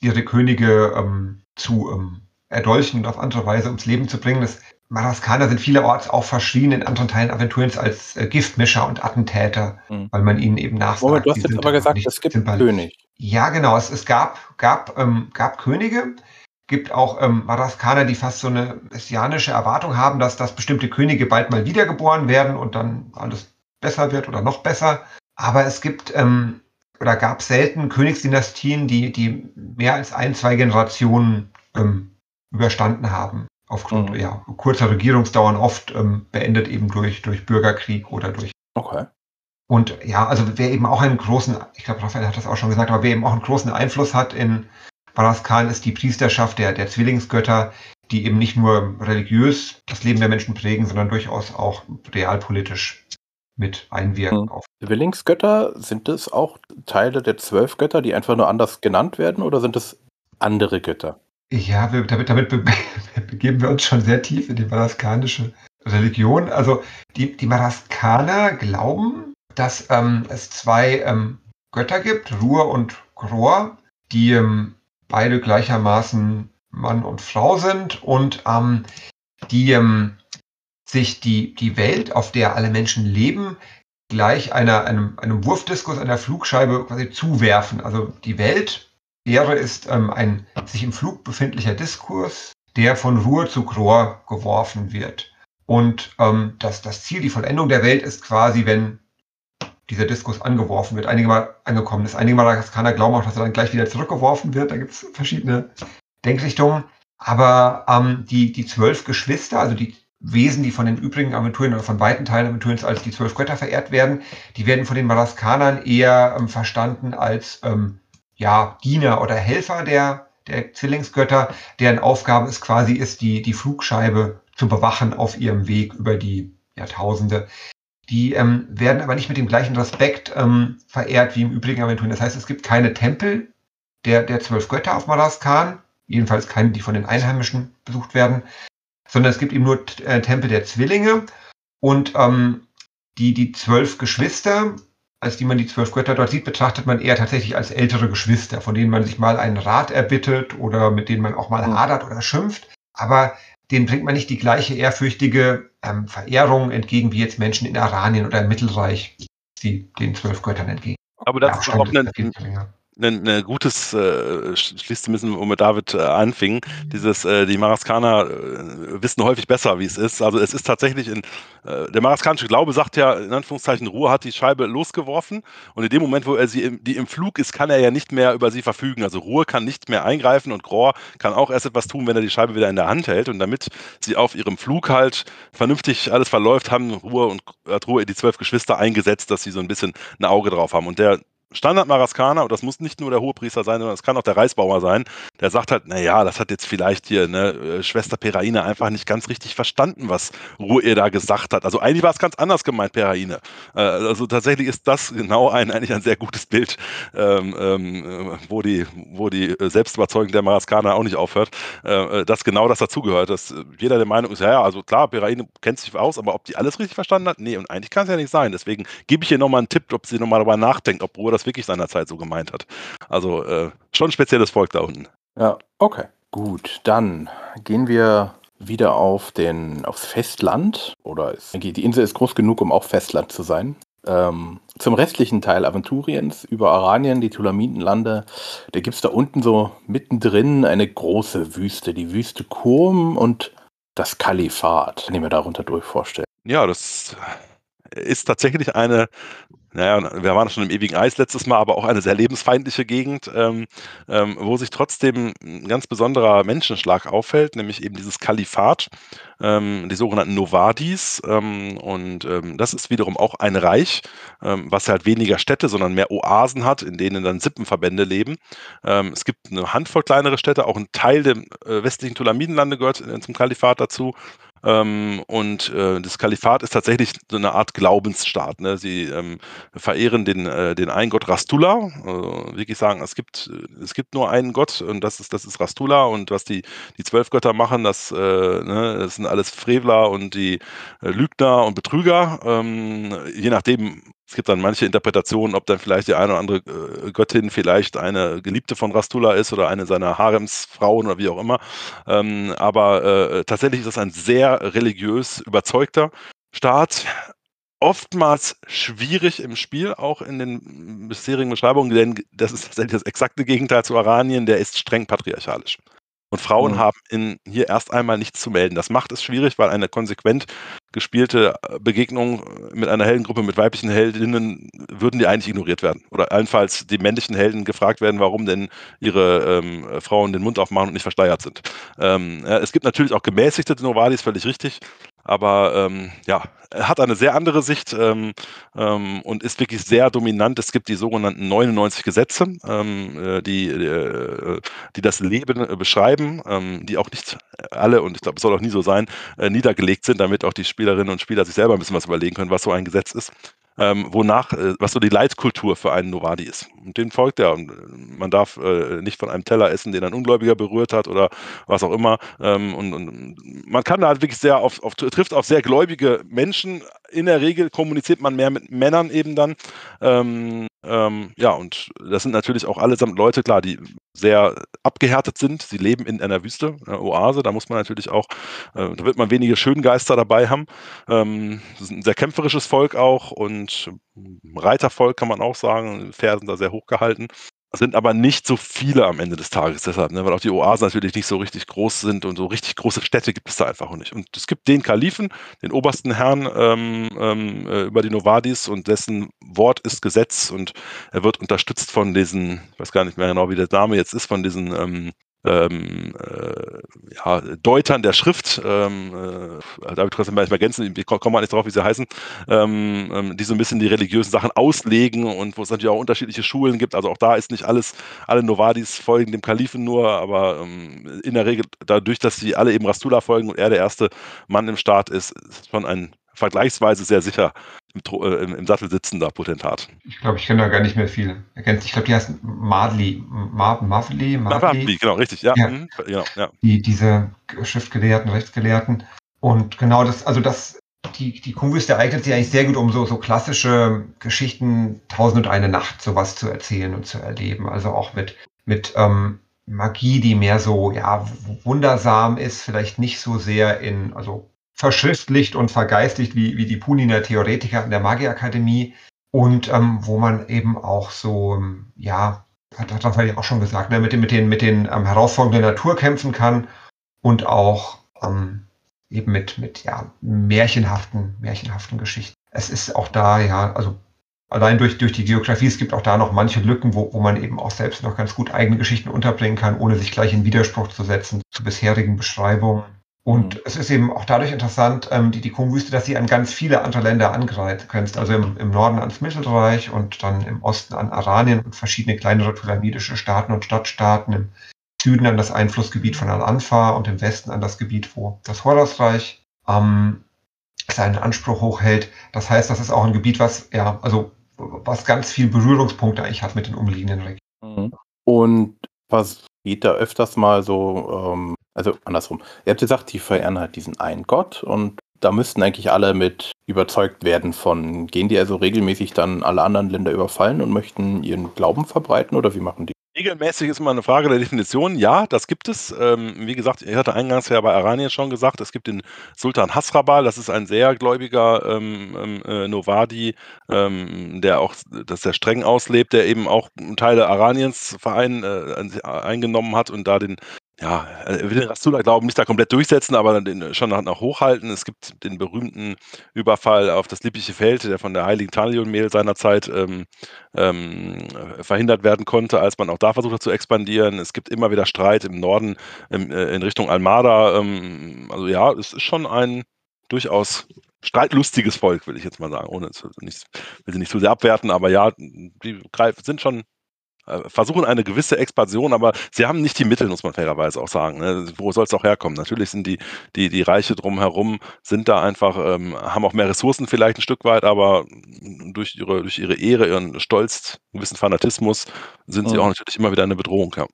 ihre Könige zu erdolchen und auf andere Weise ums Leben zu bringen. Das Madaskaner sind vielerorts auch verschrien in anderen Teilen Aventuriens als äh, Giftmischer und Attentäter, mhm. weil man ihnen eben nachsagt. Moment, du hast jetzt aber gesagt, es gibt einen König. Ja, genau. Es, es gab, gab, ähm, gab Könige, gibt auch ähm, Madaskaner, die fast so eine messianische Erwartung haben, dass, dass bestimmte Könige bald mal wiedergeboren werden und dann alles besser wird oder noch besser. Aber es gibt ähm, oder gab selten Königsdynastien, die, die mehr als ein, zwei Generationen ähm, überstanden haben. Aufgrund mhm. ja, kurzer Regierungsdauern, oft ähm, beendet eben durch, durch Bürgerkrieg oder durch. Okay. Und ja, also wer eben auch einen großen, ich glaube, Raphael hat das auch schon gesagt, aber wer eben auch einen großen Einfluss hat in Baraskan ist die Priesterschaft der, der Zwillingsgötter, die eben nicht nur religiös das Leben der Menschen prägen, sondern durchaus auch realpolitisch mit einwirken. Hm. Zwillingsgötter, sind es auch Teile der zwölf Götter, die einfach nur anders genannt werden, oder sind es andere Götter? Ja, wir, damit, damit be begeben wir uns schon sehr tief in die madaskanische Religion. Also die, die Madaskaner glauben, dass ähm, es zwei ähm, Götter gibt, Ruhr und Gror, die ähm, beide gleichermaßen Mann und Frau sind und ähm, die ähm, sich die, die Welt, auf der alle Menschen leben, gleich einer, einem, einem Wurfdiskus, einer Flugscheibe quasi zuwerfen. Also die Welt, Erde ist ähm, ein sich im Flug befindlicher Diskurs, der von Ruhe zu Chlor geworfen wird. Und ähm, das, das Ziel, die Vollendung der Welt ist quasi, wenn dieser Diskus angeworfen wird, einige Mal angekommen ist. Einige Mal kann er glauben auch, dass er dann gleich wieder zurückgeworfen wird. Da gibt es verschiedene Denkrichtungen. Aber ähm, die, die zwölf Geschwister, also die Wesen, die von den übrigen Aventurien oder von weiten Teilen Aventuriens als die zwölf Götter verehrt werden, die werden von den Maraskanern eher ähm, verstanden als ähm, ja, Diener oder Helfer der, der Zwillingsgötter, deren Aufgabe es quasi ist, die, die Flugscheibe zu bewachen auf ihrem Weg über die Jahrtausende. Die ähm, werden aber nicht mit dem gleichen Respekt ähm, verehrt wie im übrigen Aventurien. Das heißt, es gibt keine Tempel der, der zwölf Götter auf Malaskan, jedenfalls keine, die von den Einheimischen besucht werden, sondern es gibt eben nur äh, Tempel der Zwillinge und ähm, die, die zwölf Geschwister, als die man die zwölf Götter dort sieht, betrachtet man eher tatsächlich als ältere Geschwister, von denen man sich mal einen Rat erbittet oder mit denen man auch mal hm. hadert oder schimpft. Aber denen bringt man nicht die gleiche ehrfürchtige ähm, Verehrung entgegen wie jetzt Menschen in Aranien oder im Mittelreich, die den zwölf Göttern entgegen. Aber das ja, ist auch ein, ein, ein gutes äh, schließt müssen, womit David äh, anfing. Dieses, äh, die Maraskaner äh, wissen häufig besser, wie es ist. Also es ist tatsächlich in, äh, der maraskanische Glaube sagt ja, in Anführungszeichen, Ruhe hat die Scheibe losgeworfen und in dem Moment, wo er sie im, die im Flug ist, kann er ja nicht mehr über sie verfügen. Also Ruhe kann nicht mehr eingreifen und Gror kann auch erst etwas tun, wenn er die Scheibe wieder in der Hand hält. Und damit sie auf ihrem Flug halt vernünftig alles verläuft, haben Ruhe und hat Ruhe die zwölf Geschwister eingesetzt, dass sie so ein bisschen ein Auge drauf haben. Und der Standard-Maraskaner, und das muss nicht nur der Hohepriester sein, sondern es kann auch der Reisbauer sein, der sagt halt, naja, das hat jetzt vielleicht hier ne, äh, Schwester Peraine einfach nicht ganz richtig verstanden, was Ruhe da gesagt hat. Also eigentlich war es ganz anders gemeint, Peraine. Äh, also tatsächlich ist das genau ein, eigentlich ein sehr gutes Bild, ähm, ähm, wo die, wo die Selbstüberzeugung der Maraskaner auch nicht aufhört, äh, äh dass genau das dazugehört, dass jeder der Meinung ist, ja, ja, also klar, Peraine kennt sich aus, aber ob die alles richtig verstanden hat? Nee, und eigentlich kann es ja nicht sein. Deswegen gebe ich ihr nochmal einen Tipp, ob sie nochmal darüber nachdenkt, ob Ruhe das wirklich seinerzeit so gemeint hat. Also äh, schon ein spezielles Volk da unten. Ja, okay. Gut, dann gehen wir wieder auf den, aufs Festland. Oder ist, die Insel ist groß genug, um auch Festland zu sein. Ähm, zum restlichen Teil Aventuriens über Aranien, die Tulamitenlande, da gibt es da unten so mittendrin eine große Wüste, die Wüste Kurm und das Kalifat, kann ich mir darunter durch vorstellen. Ja, das ist tatsächlich eine naja, wir waren schon im ewigen Eis letztes Mal, aber auch eine sehr lebensfeindliche Gegend, ähm, ähm, wo sich trotzdem ein ganz besonderer Menschenschlag auffällt, nämlich eben dieses Kalifat, ähm, die sogenannten Novadis. Ähm, und ähm, das ist wiederum auch ein Reich, ähm, was halt weniger Städte, sondern mehr Oasen hat, in denen dann Sippenverbände leben. es gibt eine Handvoll kleinere Städte, auch ein Teil der äh, westlichen Tulamidenlande gehört äh, zum Kalifat dazu. Ähm, und äh, das Kalifat ist tatsächlich so eine Art Glaubensstaat. Ne? Sie ähm, verehren den, äh, den einen Gott Rastula. Äh, wirklich sagen, es gibt, es gibt nur einen Gott und das ist, das ist Rastula. Und was die, die zwölf Götter machen, das, äh, ne, das sind alles Frevler und die äh, Lügner und Betrüger. Ähm, je nachdem, es gibt dann manche Interpretationen, ob dann vielleicht die eine oder andere äh, Göttin vielleicht eine Geliebte von Rastula ist oder eine seiner Haremsfrauen oder wie auch immer. Ähm, aber äh, tatsächlich ist das ein sehr religiös überzeugter Staat. Oftmals schwierig im Spiel, auch in den bisherigen Beschreibungen, denn das ist tatsächlich das exakte Gegenteil zu Aranien, der ist streng patriarchalisch. Und Frauen mhm. haben in, hier erst einmal nichts zu melden. Das macht es schwierig, weil eine konsequent gespielte äh, Begegnung mit einer Heldengruppe mit weiblichen Heldinnen würden die eigentlich ignoriert werden. Oder allenfalls die männlichen Helden gefragt werden, warum denn ihre ähm, Frauen den Mund aufmachen und nicht versteuert sind. Ähm, es gibt natürlich auch gemäßigte Novadis, völlig richtig. Aber ähm, ja, er hat eine sehr andere Sicht ähm, ähm, und ist wirklich sehr dominant. Es gibt die sogenannten 99 Gesetze, ähm, äh, die, äh, die das Leben äh, beschreiben, ähm, die auch nicht alle, und ich glaube, es soll auch nie so sein, äh, niedergelegt sind, damit auch die Spielerinnen und Spieler sich selber ein bisschen was überlegen können, was so ein Gesetz ist ähm, wonach, äh, was so die Leitkultur für einen Novadi ist. Und den folgt er. Und äh, man darf äh, nicht von einem Teller essen, den ein Ungläubiger berührt hat oder was auch immer. Ähm, und, und, man kann da halt wirklich sehr auf, auf, trifft auf sehr gläubige Menschen. In der Regel kommuniziert man mehr mit Männern eben dann. Ähm, ähm, ja, und das sind natürlich auch allesamt Leute, klar, die sehr abgehärtet sind. Sie leben in einer Wüste, einer Oase. Da muss man natürlich auch, äh, da wird man wenige Schöngeister dabei haben. Ähm, das ist ein sehr kämpferisches Volk auch und Reitervolk kann man auch sagen. Pferde sind da sehr hoch gehalten sind aber nicht so viele am Ende des Tages deshalb, ne? weil auch die Oasen natürlich nicht so richtig groß sind und so richtig große Städte gibt es da einfach auch nicht. Und es gibt den Kalifen, den obersten Herrn ähm, ähm, äh, über die Novadis und dessen Wort ist Gesetz und er wird unterstützt von diesen, ich weiß gar nicht mehr genau, wie der Name jetzt ist, von diesen ähm, ähm, äh, ja, Deutern der Schrift, ähm, äh, David trotzdem manchmal ergänzen, wir kommen mal nicht drauf, wie sie heißen, ähm, ähm, die so ein bisschen die religiösen Sachen auslegen und wo es natürlich auch unterschiedliche Schulen gibt. Also auch da ist nicht alles, alle Novadis folgen dem Kalifen nur, aber ähm, in der Regel dadurch, dass sie alle eben Rastula folgen und er der erste Mann im Staat ist, ist schon ein vergleichsweise sehr sicher im, äh, im, im Sattel sitzender Potentat. Ich glaube, ich kenne da gar nicht mehr viel ergänzt. Ich glaube, die heißt Madli. Mavli, Mavli. Genau, richtig, ja. ja. Mhm, genau, ja. Die, diese Schriftgelehrten, Rechtsgelehrten. Und genau das, also das, die, die Kuhwüste eignet sich eigentlich sehr gut, um so, so klassische Geschichten Tausend und eine Nacht sowas zu erzählen und zu erleben. Also auch mit, mit ähm, Magie, die mehr so, ja, wundersam ist, vielleicht nicht so sehr in, also verschriftlicht und vergeistigt wie, wie die Puniner Theoretiker in der Magierakademie und ähm, wo man eben auch so, ähm, ja, hat, das ja auch schon gesagt, ne, mit den, mit den, mit den ähm, Herausforderungen der Natur kämpfen kann und auch ähm, eben mit, mit ja, märchenhaften, märchenhaften Geschichten. Es ist auch da, ja, also allein durch, durch die Geografie, es gibt auch da noch manche Lücken, wo, wo man eben auch selbst noch ganz gut eigene Geschichten unterbringen kann, ohne sich gleich in Widerspruch zu setzen zu bisherigen Beschreibungen. Und mhm. es ist eben auch dadurch interessant, ähm, die, Kongwüste, dass sie an ganz viele andere Länder angrenzt. Also im, im Norden ans Mittelreich und dann im Osten an Aranien und verschiedene kleinere pyramidische Staaten und Stadtstaaten. Im Süden an das Einflussgebiet von Al-Anfa und im Westen an das Gebiet, wo das Horusreich ähm, seinen Anspruch hochhält. Das heißt, das ist auch ein Gebiet, was, ja, also was ganz viel Berührungspunkte eigentlich hat mit den umliegenden Regionen. Mhm. Und was geht da öfters mal so ähm, also andersrum. Ihr habt gesagt, die verehren halt diesen einen Gott und da müssten eigentlich alle mit überzeugt werden von. Gehen die also regelmäßig dann alle anderen Länder überfallen und möchten ihren Glauben verbreiten oder wie machen die? Regelmäßig ist immer eine Frage der Definition. Ja, das gibt es. Ähm, wie gesagt, ich hatte eingangs ja bei Aranien schon gesagt, es gibt den Sultan Hasrabal, das ist ein sehr gläubiger ähm, ähm äh, Novadi, ähm, der auch das sehr streng auslebt, der eben auch Teile Araniens Verein äh, eingenommen hat und da den ja, er will den Rastula-Glauben nicht da komplett durchsetzen, aber den schon nach hochhalten. Es gibt den berühmten Überfall auf das liebliche Feld, der von der heiligen Talion-Mehl seinerzeit ähm, ähm, verhindert werden konnte, als man auch da versucht hat zu expandieren. Es gibt immer wieder Streit im Norden ähm, in Richtung Almada. Ähm, also ja, es ist schon ein durchaus streitlustiges Volk, will ich jetzt mal sagen, ohne zu, nicht, will sie nicht zu sehr abwerten, aber ja, die sind schon äh, versuchen eine gewisse Expansion, aber sie haben nicht die Mittel, muss man fairerweise auch sagen. Ne? Wo soll es auch herkommen? Natürlich sind die, die, die Reiche drumherum, sind da einfach, ähm, haben auch mehr Ressourcen vielleicht ein Stück weit, aber durch ihre, durch ihre Ehre, ihren Stolz, einen gewissen Fanatismus sind mhm. sie auch natürlich immer wieder eine Bedrohung. Ja.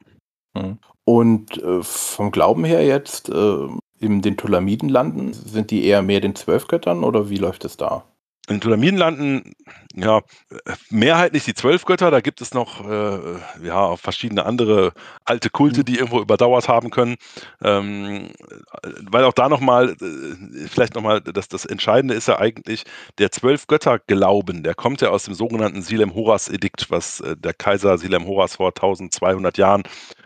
Mhm. Und äh, vom Glauben her jetzt, äh, in den Tulamidenlanden, sind die eher mehr den Zwölfgöttern oder wie läuft es da? In den Tulamidenlanden, ja, mehrheitlich die Zwölfgötter, da gibt es noch äh, ja, verschiedene andere alte Kulte, mhm. die irgendwo überdauert haben können. Ähm, weil auch da nochmal, äh, vielleicht nochmal, das, das Entscheidende ist ja eigentlich, der Zwölfgötter-Glauben, der kommt ja aus dem sogenannten Silem-Horas-Edikt, was äh, der Kaiser Silem-Horas vor 1200 Jahren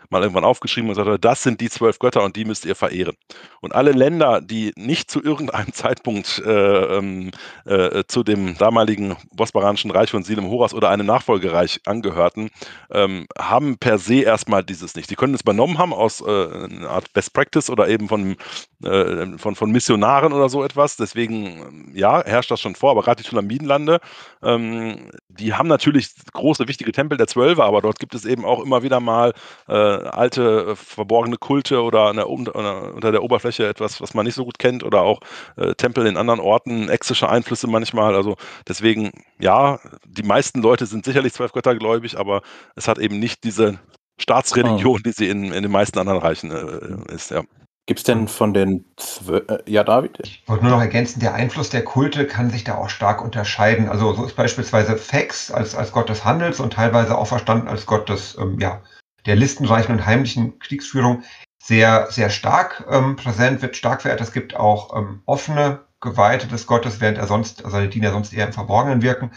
mal irgendwann aufgeschrieben und sagte, das sind die zwölf Götter und die müsst ihr verehren. Und alle Länder, die nicht zu irgendeinem Zeitpunkt äh, ähm, äh, zu dem damaligen Bosporanischen Reich von Silem Horas oder einem Nachfolgereich angehörten, ähm, haben per se erstmal dieses nicht. Sie können es übernommen haben aus äh, einer Art Best Practice oder eben von, äh, von, von Missionaren oder so etwas. Deswegen, ja, herrscht das schon vor, aber gerade die Tulamidenlande, ähm, die haben natürlich große, wichtige Tempel der Zwölfe, aber dort gibt es eben auch immer wieder mal äh, alte, äh, verborgene Kulte oder der, unter der Oberfläche etwas, was man nicht so gut kennt oder auch äh, Tempel in anderen Orten, exische Einflüsse manchmal. Also deswegen, ja, die meisten Leute sind sicherlich zwölfgöttergläubig, aber es hat eben nicht diese Staatsreligion, oh. die sie in, in den meisten anderen Reichen äh, ist, ja. Gibt es denn von den Zwölf, äh, ja, David? Ich wollte nur noch ergänzen, der Einfluss der Kulte kann sich da auch stark unterscheiden. Also so ist beispielsweise Fex als, als Gott des Handels und teilweise auch verstanden als Gott des ähm, ja, der listenreichen und heimlichen Kriegsführung sehr, sehr stark ähm, präsent, wird stark verehrt. Es gibt auch ähm, offene Geweihte des Gottes, während er sonst, also seine Diener sonst eher im Verborgenen wirken.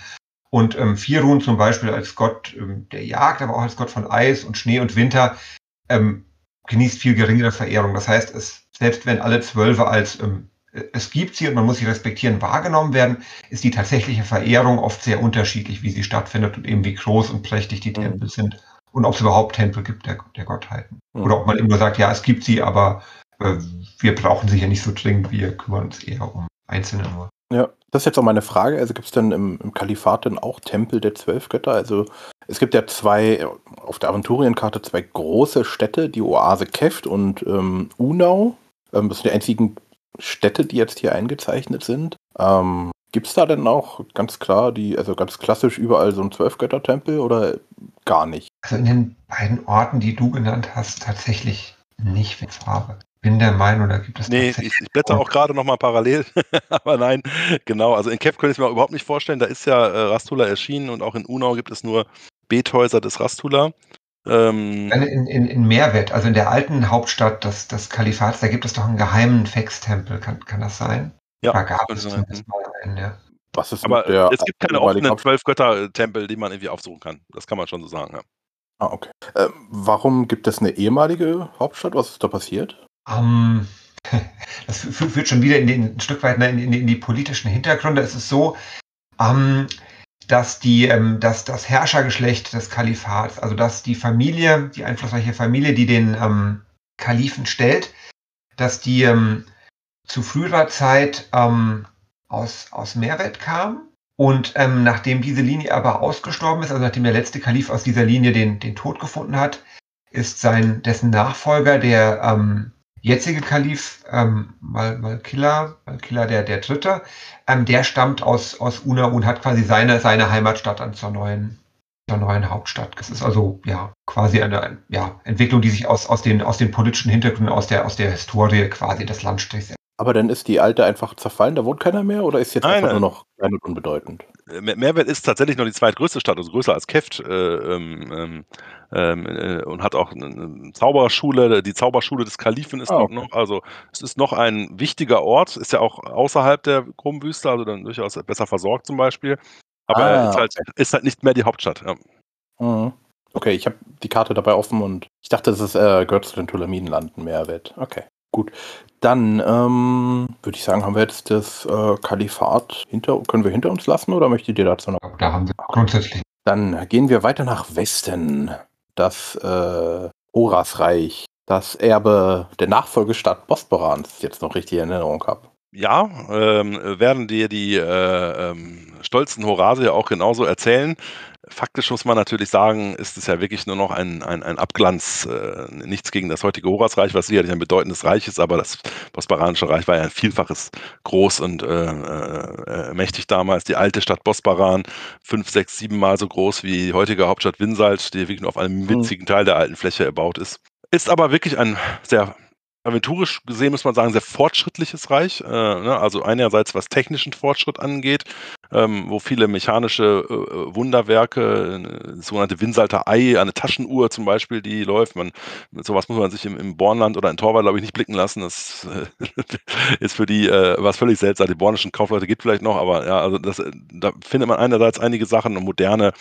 Und ähm, Firun zum Beispiel als Gott ähm, der Jagd, aber auch als Gott von Eis und Schnee und Winter, ähm, genießt viel geringere Verehrung. Das heißt, es, selbst wenn alle Zwölfe als ähm, es gibt sie und man muss sie respektieren, wahrgenommen werden, ist die tatsächliche Verehrung oft sehr unterschiedlich, wie sie stattfindet und eben wie groß und prächtig die mhm. Tempel sind und ob es überhaupt Tempel gibt der, der Gottheiten. Mhm. Oder ob man immer sagt, ja, es gibt sie, aber äh, wir brauchen sie ja nicht so dringend, wir kümmern uns eher um einzelne nur. Ja, das ist jetzt auch meine Frage. Also gibt es denn im, im Kalifat denn auch Tempel der zwölf Götter? Also es gibt ja zwei, auf der Aventurienkarte zwei große Städte, die Oase Keft und ähm, Unau. Ähm, das sind die einzigen Städte, die jetzt hier eingezeichnet sind. Ähm, Gibt es da denn auch ganz klar die, also ganz klassisch überall so ein Zwölfgötter-Tempel oder gar nicht? Also in den beiden Orten, die du genannt hast, tatsächlich nicht mit Farbe. Bin der Meinung, da gibt es. Nee, ich, ich blätter auch gerade nochmal parallel. Aber nein, genau. Also in Kev könnte ich mir überhaupt nicht vorstellen. Da ist ja äh, Rastula erschienen und auch in Unau gibt es nur Bethäuser des Rastula. Ähm, in, in, in Meerwett, also in der alten Hauptstadt des, des Kalifats, da gibt es doch einen geheimen Fex-Tempel. Kann, kann das sein? Ja, da gab es zumindest mal einen, ja. Was ist Aber es gibt keine offenen Zwölf-Götter-Tempel, die man irgendwie aufsuchen kann. Das kann man schon so sagen, ja. Ah, okay. Ähm, warum gibt es eine ehemalige Hauptstadt? Was ist da passiert? Um, das führt schon wieder in den, ein Stück weit in, in, in, die politischen Hintergründe. Es ist so, um, dass, die, ähm, dass das Herrschergeschlecht des Kalifats, also dass die Familie, die einflussreiche Familie, die den ähm, Kalifen stellt, dass die ähm, zu früherer Zeit ähm, aus, aus Meerwett kam. Und ähm, nachdem diese Linie aber ausgestorben ist, also nachdem der letzte Kalif aus dieser Linie den, den Tod gefunden hat, ist sein, dessen Nachfolger, der ähm, jetzige Kalif, ähm, Mal, Malkilla, Malkilla der, der Dritte, ähm, der stammt aus, aus Una und hat quasi seine, seine Heimatstadt dann zur neuen, zur neuen Hauptstadt. Das ist also ja quasi eine ja, Entwicklung, die sich aus, aus, den, aus den politischen Hintergründen, aus der, aus der Historie quasi des Landstrichs aber dann ist die alte einfach zerfallen, da wohnt keiner mehr oder ist jetzt nein, einfach nein. nur noch klein und unbedeutend? Äh, Mehrwert ist tatsächlich noch die zweitgrößte Stadt, also größer als Keft äh, ähm, ähm, ähm, äh, und hat auch eine Zauberschule, die Zauberschule des Kalifen ist ah, okay. noch, also es ist noch ein wichtiger Ort, ist ja auch außerhalb der Krummwüste, also dann durchaus besser versorgt zum Beispiel, aber ah, ist, halt, okay. ist, halt, nicht mehr die Hauptstadt. Ja. Mhm. Okay, ich habe die Karte dabei offen und ich dachte, es äh, gehört zu den Tulamidenlanden, Mehrwert. Okay. Gut, dann ähm, würde ich sagen, haben wir jetzt das äh, Kalifat hinter, können wir hinter uns lassen oder möchtet ihr dazu noch? Da haben wir grundsätzlich. Dann gehen wir weiter nach Westen. Das äh, Horasreich, das Erbe der Nachfolgestadt Bosporans, jetzt noch richtig in Erinnerung habe. Ja, ähm, werden dir die äh, ähm, stolzen Horase ja auch genauso erzählen. Faktisch muss man natürlich sagen, ist es ja wirklich nur noch ein, ein, ein Abglanz, äh, nichts gegen das heutige Horasreich, was sicherlich ein bedeutendes Reich ist, aber das Bosparanische Reich war ja ein Vielfaches groß und äh, äh, mächtig damals. Die alte Stadt Bosbaran, fünf, sechs, sieben Mal so groß wie die heutige Hauptstadt Winsalt, die wirklich nur auf einem mhm. winzigen Teil der alten Fläche erbaut ist. Ist aber wirklich ein sehr aventurisch gesehen muss man sagen, sehr fortschrittliches Reich. Äh, ne? Also einerseits was technischen Fortschritt angeht, ähm, wo viele mechanische äh, äh Wunderwerke, eine sogenannte Winsalter Ei, eine Taschenuhr zum Beispiel, die läuft. Man, sowas muss man sich im, im Bornland oder in Torwald, glaube ich, nicht blicken lassen. Das äh, ist für die äh, was völlig seltsam. Die bornischen Kaufleute geht vielleicht noch, aber ja, also das, da findet man einerseits einige Sachen und moderne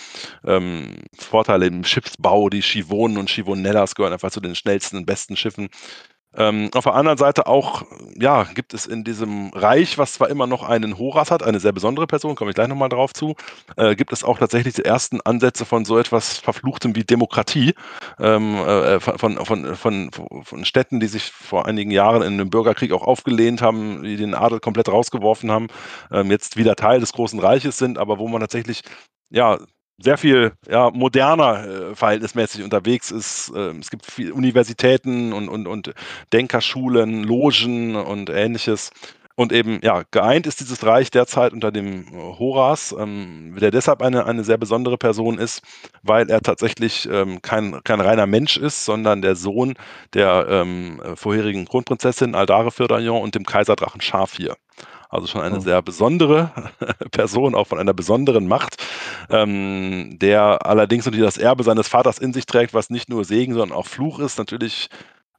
ähm, Vorteile im Schiffsbau. Die Chivonen und Chivonellas gehören einfach zu den schnellsten und besten Schiffen ähm, auf der anderen Seite auch, ja, gibt es in diesem Reich, was zwar immer noch einen Horas hat, eine sehr besondere Person, komme ich gleich nochmal drauf zu, äh, gibt es auch tatsächlich die ersten Ansätze von so etwas Verfluchtem wie Demokratie ähm, äh, von, von, von, von, Städten, die sich vor einigen Jahren in einem Bürgerkrieg auch aufgelehnt haben, die den Adel komplett rausgeworfen haben, ähm, jetzt wieder Teil des Großen Reiches sind, aber wo man tatsächlich ja, sehr viel ja, moderner äh, verhältnismäßig unterwegs ist. Ähm, es gibt viele Universitäten und, und, und Denkerschulen, Logen und ähnliches. Und eben, ja, geeint ist dieses Reich derzeit unter dem äh, Horas, ähm, der deshalb eine, eine sehr besondere Person ist, weil er tatsächlich ähm, kein, kein reiner Mensch ist, sondern der Sohn der ähm, vorherigen Kronprinzessin Aldare Firdaillon und dem Kaiserdrachen Schafir. Also schon eine oh. sehr besondere Person, auch von einer besonderen Macht, ähm, der allerdings natürlich das Erbe seines Vaters in sich trägt, was nicht nur Segen, sondern auch Fluch ist. Natürlich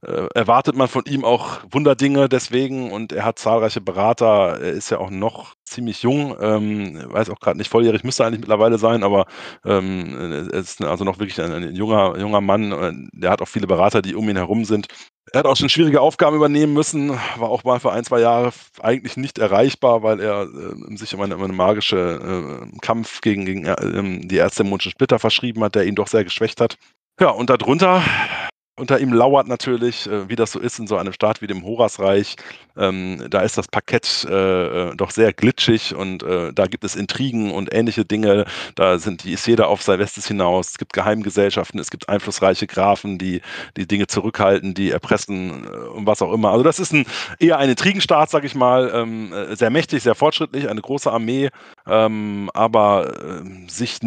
äh, erwartet man von ihm auch Wunderdinge deswegen und er hat zahlreiche Berater. Er ist ja auch noch ziemlich jung, ähm, weiß auch gerade nicht volljährig, müsste eigentlich mittlerweile sein, aber ähm, er ist also noch wirklich ein, ein, junger, junger Mann. Der hat auch viele Berater, die um ihn herum sind. Er hat auch schon schwierige Aufgaben übernehmen müssen, war auch mal für ein, zwei Jahre eigentlich nicht erreichbar, weil er äh, sich immer eine, eine magische äh, Kampf gegen, gegen äh, die Ärzte Splitter verschrieben hat, der ihn doch sehr geschwächt hat. Ja, und darunter unter ihm lauert natürlich, äh, wie das so ist in so einem Staat wie dem Horasreich, ähm, da ist das Parkett äh, äh, doch sehr glitschig und äh, da gibt es Intrigen und ähnliche Dinge. Da sind die, ist jeder auf sein hinaus. Es gibt Geheimgesellschaften, es gibt einflussreiche Grafen, die die Dinge zurückhalten, die erpressen äh, und was auch immer. Also das ist ein, eher ein Intrigenstaat, sag ich mal, ähm, äh, sehr mächtig, sehr fortschrittlich, eine große Armee, ähm, aber ähm, sich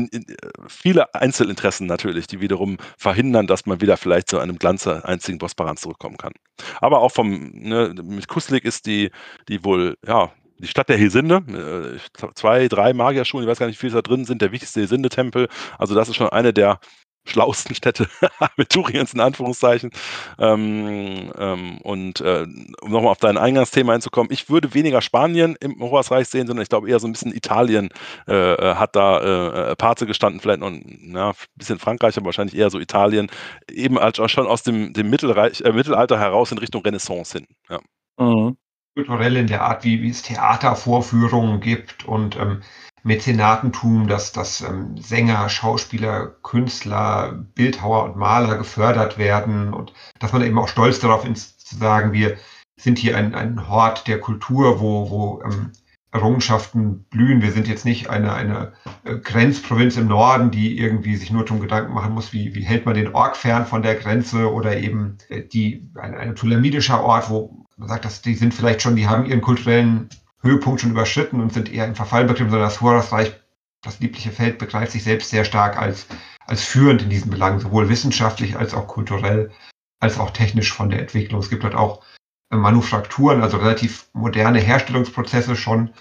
viele Einzelinteressen natürlich, die wiederum verhindern, dass man wieder vielleicht zu einem Glanz einzigen Bossbaran zurückkommen kann. Aber auch vom, ne, mit Kuslik ist die, die wohl, ja, die Stadt der Hesinde, äh, zwei, drei Magierschulen, ich weiß gar nicht, wie viele da drin sind, der wichtigste Hesinde-Tempel. Also das ist schon eine der schlauesten Städte Aventuriens in Anführungszeichen. Ähm, ähm, und äh, um nochmal auf dein Eingangsthema einzukommen, ich würde weniger Spanien im Horasreich sehen, sondern ich glaube eher so ein bisschen Italien äh, äh hat da äh, Pate gestanden, vielleicht noch ein ja, bisschen Frankreich, aber wahrscheinlich eher so Italien, eben als auch schon aus dem, dem Mittelreich, äh, Mittelalter heraus in Richtung Renaissance hin. Ja. Mhm. Kulturell in der Art, wie, wie es Theatervorführungen gibt und ähm, Mäzenatentum, dass, dass ähm, Sänger, Schauspieler, Künstler, Bildhauer und Maler gefördert werden und dass man eben auch stolz darauf ist, zu sagen, wir sind hier ein, ein Hort der Kultur, wo, wo ähm, Errungenschaften blühen. Wir sind jetzt nicht eine, eine äh, Grenzprovinz im Norden, die irgendwie sich nur zum Gedanken machen muss, wie, wie hält man den Ork fern von der Grenze oder eben äh, die, ein, ein tulamidischer Ort, wo man sagt, dass die sind vielleicht schon, die haben ihren kulturellen Höhepunkt schon überschritten und sind eher im Verfall begriffen, sondern das Horasreich, das liebliche Feld, begreift sich selbst sehr stark als, als führend in diesen Belangen, sowohl wissenschaftlich als auch kulturell, als auch technisch von der Entwicklung. Es gibt dort auch äh, Manufakturen, also relativ moderne Herstellungsprozesse schon,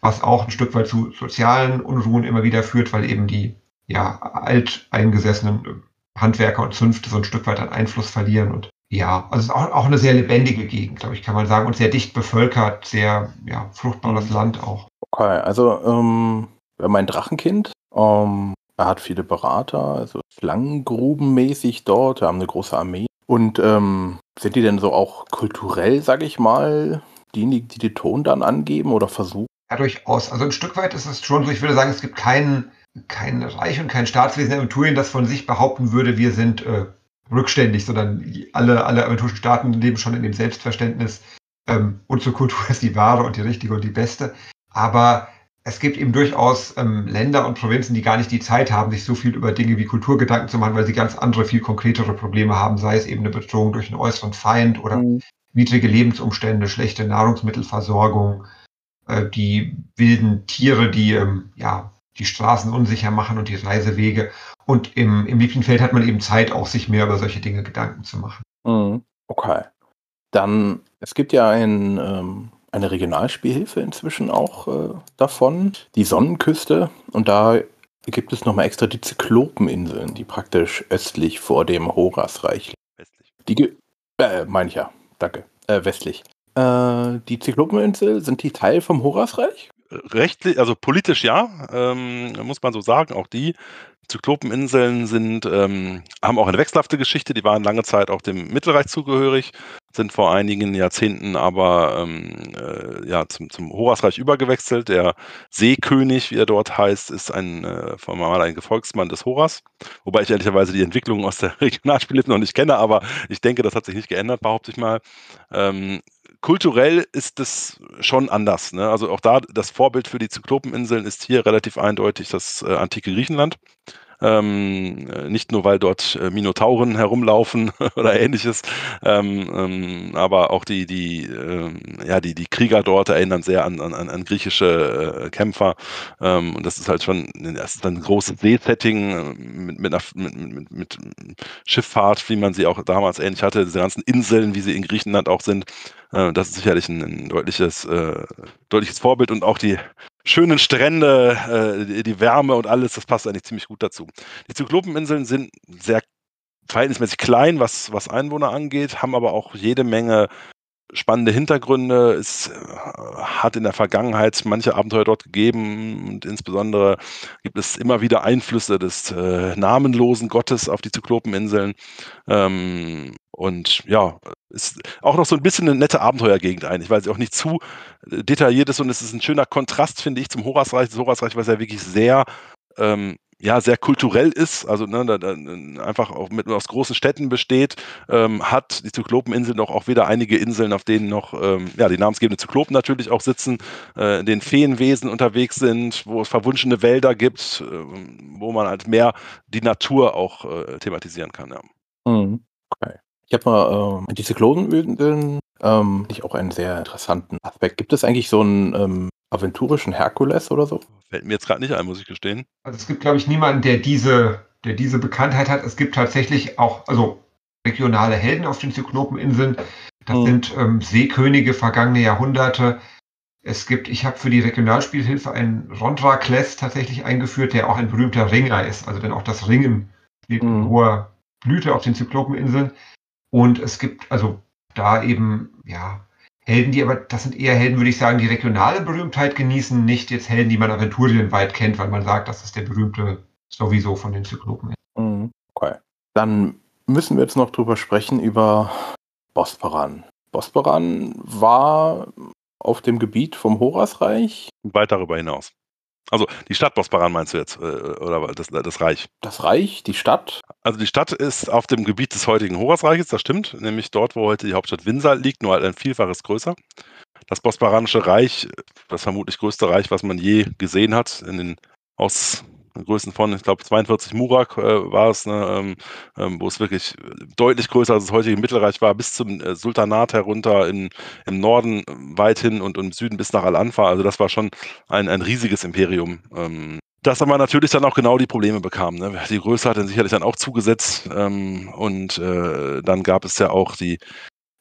was auch ein Stück weit zu sozialen Unruhen immer wieder führt, weil eben die ja, alteingesessenen Handwerker und Zünfte so ein Stück weit an Einfluss verlieren und ja, also es ist auch, auch eine sehr lebendige Gegend, glaube ich, kann man sagen, und sehr dicht bevölkert, sehr ja, fruchtbares mhm. Land auch. Okay, also ähm, mein Drachenkind, ähm, er hat viele Berater, also Schlangengrubenmäßig dort, wir haben eine große Armee. Und ähm, sind die denn so auch kulturell, sage ich mal, diejenigen, die den Ton dann angeben oder versuchen? Ja, durchaus. Also ein Stück weit ist es schon so, ich würde sagen, es gibt kein, kein Reich und kein Staatswesen in Aventurien, das von sich behaupten würde, wir sind äh, rückständig, sondern alle, alle aventurischen Staaten leben schon in dem Selbstverständnis, ähm, unsere Kultur ist die wahre und die richtige und die beste. Aber es gibt eben durchaus ähm, Länder und Provinzen, die gar nicht die Zeit haben, sich so viel über Dinge wie Kultur Gedanken zu machen, weil sie ganz andere, viel konkretere Probleme haben, sei es eben eine Bedrohung durch einen äußeren Feind oder mhm. niedrige Lebensumstände, schlechte Nahrungsmittelversorgung, äh, die wilden Tiere, die ähm, ja die Straßen unsicher machen und die Reisewege. Und im, im Lieblingsfeld hat man eben Zeit, auch sich mehr über solche Dinge Gedanken zu machen. Mhm. Okay. Dann, es gibt ja ein, ähm, eine Regionalspielhilfe inzwischen auch äh, davon, die Sonnenküste. Und da gibt es nochmal extra die Zyklopeninseln, die praktisch östlich vor dem Horasreich liegen. Westlich. Die, äh, meine ich ja, danke. Äh, westlich. Äh, die Zyklopeninsel, sind die Teil vom Horasreich? Rechtlich, also politisch ja, ähm, muss man so sagen. Auch die Zyklopeninseln sind, ähm, haben auch eine wechselhafte Geschichte. Die waren lange Zeit auch dem Mittelreich zugehörig, sind vor einigen Jahrzehnten aber ähm, äh, ja, zum, zum Horasreich übergewechselt. Der Seekönig, wie er dort heißt, ist ein äh, formal ein Gefolgsmann des Horas. Wobei ich ehrlicherweise die Entwicklung aus der Regionalspielhilfe noch nicht kenne, aber ich denke, das hat sich nicht geändert, behaupte ich mal. Ähm, kulturell ist es schon anders. Ne? Also auch da, das Vorbild für die Zyklopeninseln ist hier relativ eindeutig das äh, antike Griechenland. Ähm, äh, nicht nur, weil dort äh, Minotauren herumlaufen oder ähnliches, ähm, ähm, aber auch die, die, ähm, ja, die, die Krieger dort erinnern sehr an, an, an griechische äh, Kämpfer. Ähm, und das ist halt schon das ist ein großes Seesetting äh, mit, mit, einer, mit, mit, Schifffahrt, wie man sie auch damals ähnlich hatte, diese ganzen Inseln, wie sie in Griechenland auch sind. Äh, das ist sicherlich ein, ein deutliches, äh, deutliches Vorbild und auch die schönen Strände, äh, die Wärme und alles, das passt eigentlich ziemlich gut dazu. Die Zyklopeninseln sind sehr verhältnismäßig klein, was, was Einwohner angeht, haben aber auch jede Menge spannende Hintergründe. Es äh, hat in der Vergangenheit manche Abenteuer dort gegeben und insbesondere gibt es immer wieder Einflüsse des äh, namenlosen Gottes auf die Zyklopeninseln. Ähm, und ja, ist auch noch so ein bisschen eine nette Abenteuergegend eigentlich, weil sie auch nicht zu äh, detailliert ist und es ist ein schöner Kontrast, finde ich, zum Horasreich. Das Horasreich, was ja wirklich sehr ähm, ja, sehr kulturell ist, also ne, da, da, einfach auch mit, aus großen Städten besteht, ähm, hat die Zyklopeninsel noch auch wieder einige Inseln, auf denen noch ähm, ja, die namensgebenden Zyklopen natürlich auch sitzen, äh, in denen Feenwesen unterwegs sind, wo es verwunschene Wälder gibt, äh, wo man halt mehr die Natur auch äh, thematisieren kann. Ja. Mhm. Ich habe mal ähm, die Zykloneninseln, ähm, ich auch einen sehr interessanten Aspekt. Gibt es eigentlich so einen ähm, aventurischen Herkules oder so? Fällt mir jetzt gerade nicht ein, muss ich gestehen. Also es gibt, glaube ich, niemanden, der diese, der diese Bekanntheit hat. Es gibt tatsächlich auch, also regionale Helden auf den Zyklopeninseln. Das hm. sind ähm, Seekönige vergangene Jahrhunderte. Es gibt, ich habe für die Regionalspielhilfe einen Rondrakles tatsächlich eingeführt, der auch ein berühmter Ringer ist. Also denn auch das Ringen steht hm. in hoher Blüte auf den Zyklopeninseln. Und es gibt also da eben, ja, Helden, die aber, das sind eher Helden, würde ich sagen, die regionale Berühmtheit genießen, nicht jetzt Helden, die man aventurienweit kennt, weil man sagt, das ist der berühmte sowieso von den Zyklopen. Mhm. Okay. Dann müssen wir jetzt noch drüber sprechen, über Bosporan. Bosporan war auf dem Gebiet vom Horasreich. Weit darüber hinaus. Also die Stadt Bosporan meinst du jetzt, äh, oder das, das Reich? Das Reich, die Stadt? Also die Stadt ist auf dem Gebiet des heutigen Horasreiches, das stimmt, nämlich dort, wo heute die Hauptstadt Winsal liegt, nur halt ein Vielfaches größer. Das Bosporanische Reich, das vermutlich größte Reich, was man je gesehen hat, in den aus Größen von, ich glaube, 42 Murak äh, war es, ne, ähm, ähm, wo es wirklich deutlich größer als das heutige Mittelreich war, bis zum äh, Sultanat herunter in, im Norden weithin und, und im Süden bis nach Al-Anfa. Also das war schon ein, ein riesiges Imperium. Ähm, das aber natürlich dann auch genau die Probleme bekam. Ne? Die Größe hat dann sicherlich dann auch zugesetzt ähm, und äh, dann gab es ja auch die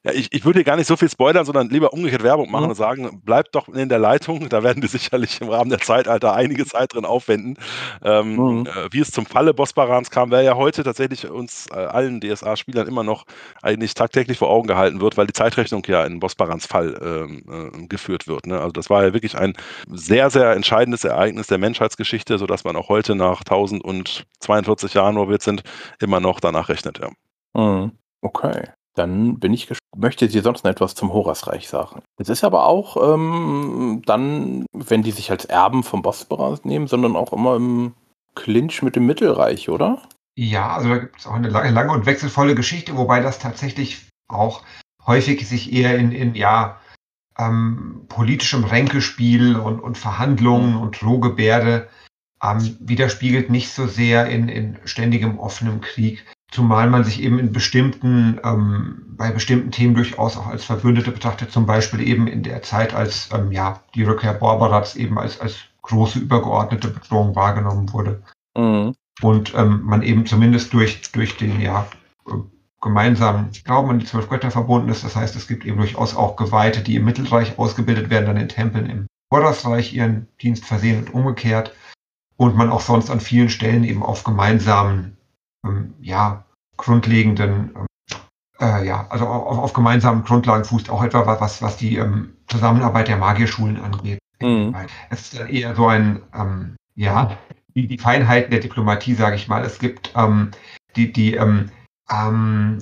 ja, ich, ich würde hier gar nicht so viel spoilern, sondern lieber umgekehrt Werbung machen mhm. und sagen, bleibt doch in der Leitung. Da werden wir sicherlich im Rahmen der Zeitalter einige Zeit drin aufwenden. Ähm, mhm. äh, wie es zum Falle Bosporans kam, weil ja heute tatsächlich uns äh, allen DSA-Spielern immer noch eigentlich tagtäglich vor Augen gehalten wird, weil die Zeitrechnung ja in Bosporans Fall ähm, äh, geführt wird. Ne? Also das war ja wirklich ein sehr, sehr entscheidendes Ereignis der Menschheitsgeschichte, sodass man auch heute nach 1042 Jahren, wo wir jetzt sind, immer noch danach rechnet. Ja. Mhm. Okay. Dann bin ich möchte sie sonst noch etwas zum Horasreich sagen. Es ist aber auch ähm, dann, wenn die sich als Erben vom Bosporus nehmen, sondern auch immer im Clinch mit dem Mittelreich, oder? Ja, also da gibt es auch eine lange, lange und wechselvolle Geschichte, wobei das tatsächlich auch häufig sich eher in, in ja, ähm, politischem Ränkespiel und, und Verhandlungen und Drohgebärde ähm, widerspiegelt nicht so sehr in, in ständigem offenem Krieg, zumal man sich eben in bestimmten, ähm, bei bestimmten Themen durchaus auch als Verbündete betrachtet, zum Beispiel eben in der Zeit, als ähm, ja, die Rückkehr Borberats eben als, als große übergeordnete Bedrohung wahrgenommen wurde. Mhm. Und ähm, man eben zumindest durch, durch den ja, gemeinsamen Glauben an die zwölf Götter verbunden ist. Das heißt, es gibt eben durchaus auch Geweihte, die im Mittelreich ausgebildet werden, dann in Tempeln im Vordersreich ihren Dienst versehen und umgekehrt. Und man auch sonst an vielen Stellen eben auf gemeinsamen, ähm, ja, grundlegenden, ähm, äh, ja, also auf, auf gemeinsamen Grundlagen fußt, auch etwa was, was die ähm, Zusammenarbeit der Magierschulen angeht. Mhm. Es ist dann eher so ein, ähm, ja, die, die Feinheiten der Diplomatie, sage ich mal. Es gibt ähm, die, die ähm, ähm,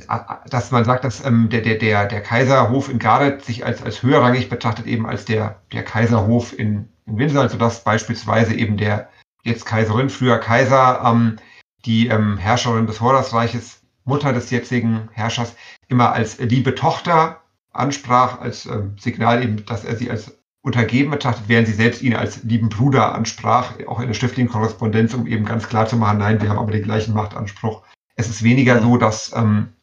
dass man sagt, dass der, der, der, der Kaiserhof in Gareth sich als, als höherrangig betrachtet eben als der, der Kaiserhof in, in Windsor, sodass beispielsweise eben der jetzt Kaiserin, früher Kaiser, die Herrscherin des Hordersreiches, Mutter des jetzigen Herrschers, immer als liebe Tochter ansprach, als ähm, Signal eben, dass er sie als untergeben betrachtet, während sie selbst ihn als lieben Bruder ansprach, auch in der schriftlichen Korrespondenz, um eben ganz klar zu machen, nein, wir haben aber den gleichen Machtanspruch es ist weniger so, dass ähm,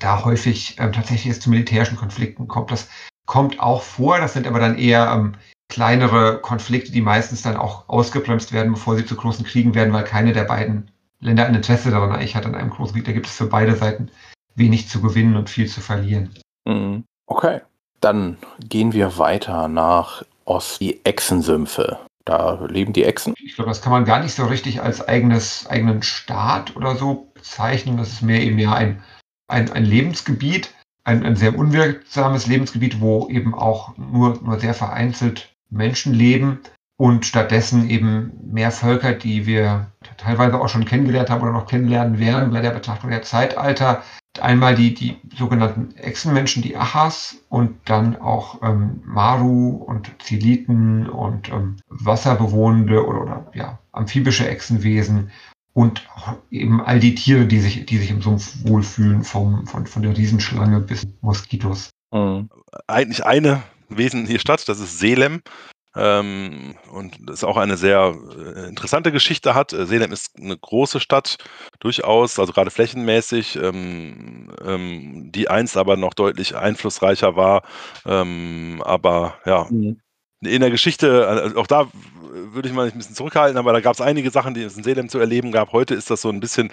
da häufig ähm, tatsächlich es zu militärischen Konflikten kommt. Das kommt auch vor, das sind aber dann eher ähm, kleinere Konflikte, die meistens dann auch ausgebremst werden, bevor sie zu großen Kriegen werden, weil keine der beiden Länder ein Interesse daran eigentlich hat an einem großen Krieg. Da gibt es für beide Seiten wenig zu gewinnen und viel zu verlieren. Mhm. Okay, dann gehen wir weiter nach Ost, die Echsensümpfe. Da leben die Echsen. Ich glaube, das kann man gar nicht so richtig als eigenes, eigenen Staat oder so bezeichnen. Das ist mehr eben ja ein, ein, ein Lebensgebiet, ein, ein sehr unwirksames Lebensgebiet, wo eben auch nur, nur sehr vereinzelt Menschen leben und stattdessen eben mehr Völker, die wir teilweise auch schon kennengelernt haben oder noch kennenlernen werden bei der Betrachtung der Zeitalter, einmal die, die sogenannten Echsenmenschen, die Achas, und dann auch ähm, Maru und Ziliten und ähm, wasserbewohnende oder, oder ja, amphibische Echsenwesen und eben all die Tiere, die sich, die sich im Sumpf wohlfühlen, vom, von, von der Riesenschlange bis Moskitos. Mhm. Eigentlich eine wesentliche Stadt, das ist Selem. Ähm, und das auch eine sehr äh, interessante Geschichte hat. Äh, Selem ist eine große Stadt, durchaus, also gerade flächenmäßig, ähm, ähm, die einst aber noch deutlich einflussreicher war. Ähm, aber ja, mhm. in der Geschichte, also auch da würde ich mal ein bisschen zurückhalten, aber da gab es einige Sachen, die es in Selem zu erleben gab. Heute ist das so ein bisschen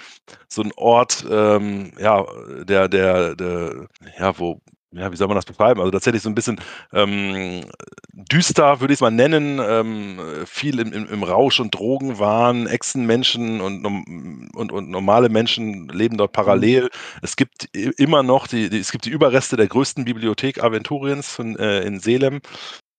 so ein Ort, ähm, ja, der, der, der, ja, wo ja, wie soll man das beschreiben? Also tatsächlich so ein bisschen ähm, düster, würde ich es mal nennen. Ähm, viel im, im, im, Rausch und Drogenwahn, Echsenmenschen und, und, und normale Menschen leben dort parallel. Mhm. Es gibt immer noch die, die, es gibt die Überreste der größten Bibliothek Aventuriens von, äh, in Selem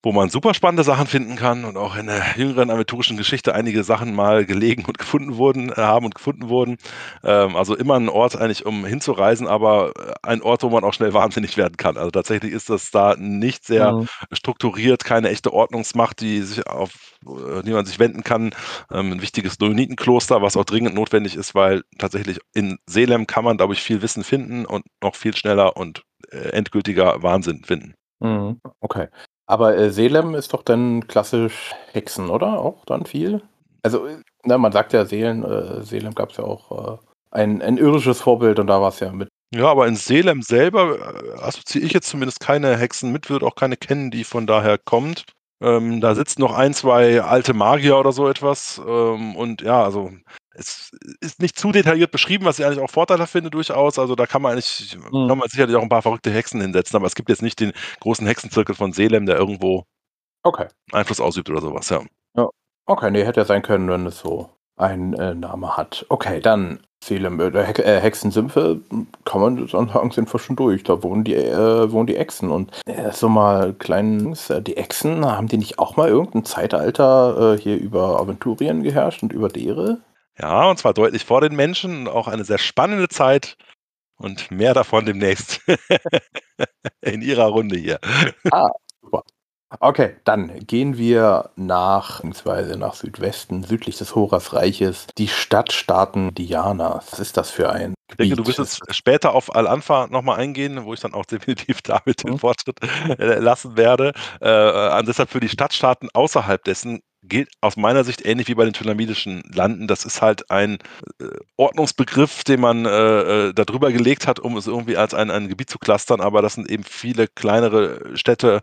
wo man super spannende Sachen finden kann und auch in der jüngeren aventurischen Geschichte einige Sachen mal gelegen und gefunden wurden, äh, haben und gefunden wurden. Ähm, also immer ein Ort eigentlich, um hinzureisen, aber äh, ein Ort, wo man auch schnell wahnsinnig werden kann. Also tatsächlich ist das da nicht sehr mhm. strukturiert, keine echte Ordnungsmacht, die sich auf äh, die man sich wenden kann. Ähm, ein wichtiges Dolomitenkloster, was auch dringend notwendig ist, weil tatsächlich in Selem kann man, glaube ich, viel Wissen finden und noch viel schneller und endgültiger Wahnsinn finden. Mhm. Okay. Aber äh, Selem ist doch dann klassisch Hexen, oder? Auch dann viel? Also, na, man sagt ja, Seelen, äh, Selem gab es ja auch äh, ein, ein irisches Vorbild und da war es ja mit. Ja, aber in Selem selber äh, assoziiere ich jetzt zumindest keine Hexen mit, würde auch keine kennen, die von daher kommt. Ähm, da sitzen noch ein, zwei alte Magier oder so etwas. Ähm, und ja, also es ist nicht zu detailliert beschrieben, was ich eigentlich auch Vorteile finde durchaus. Also da kann man eigentlich, mhm. kann man sicherlich auch ein paar verrückte Hexen hinsetzen, aber es gibt jetzt nicht den großen Hexenzirkel von Selem, der irgendwo okay. Einfluss ausübt oder sowas, ja. ja. Okay, nee, hätte ja sein können, wenn es so einen äh, Name hat. Okay, dann Selem, äh, He äh, Hexensümpfe, kann man sagen, sind wir schon durch. Da wohnen die, äh, wohnen die Echsen. Und äh, so mal kleinen, äh, die Echsen, haben die nicht auch mal irgendein Zeitalter äh, hier über Aventurien geherrscht und über Dere? Ja, und zwar deutlich vor den Menschen. Auch eine sehr spannende Zeit. Und mehr davon demnächst in Ihrer Runde hier. Ah, super. Okay, dann gehen wir nach, beziehungsweise nach Südwesten, südlich des Horasreiches, die Stadtstaaten Diana. Was ist das für ein ich denke, du wirst jetzt später auf Al-Anfa nochmal eingehen, wo ich dann auch definitiv damit den mhm. Fortschritt äh, lassen werde. Äh, deshalb für die Stadtstaaten außerhalb dessen gilt aus meiner Sicht ähnlich wie bei den Ptolemidischen Landen. Das ist halt ein äh, Ordnungsbegriff, den man äh, äh da drüber gelegt hat, um es irgendwie als ein, ein Gebiet zu clustern, aber das sind eben viele kleinere Städte,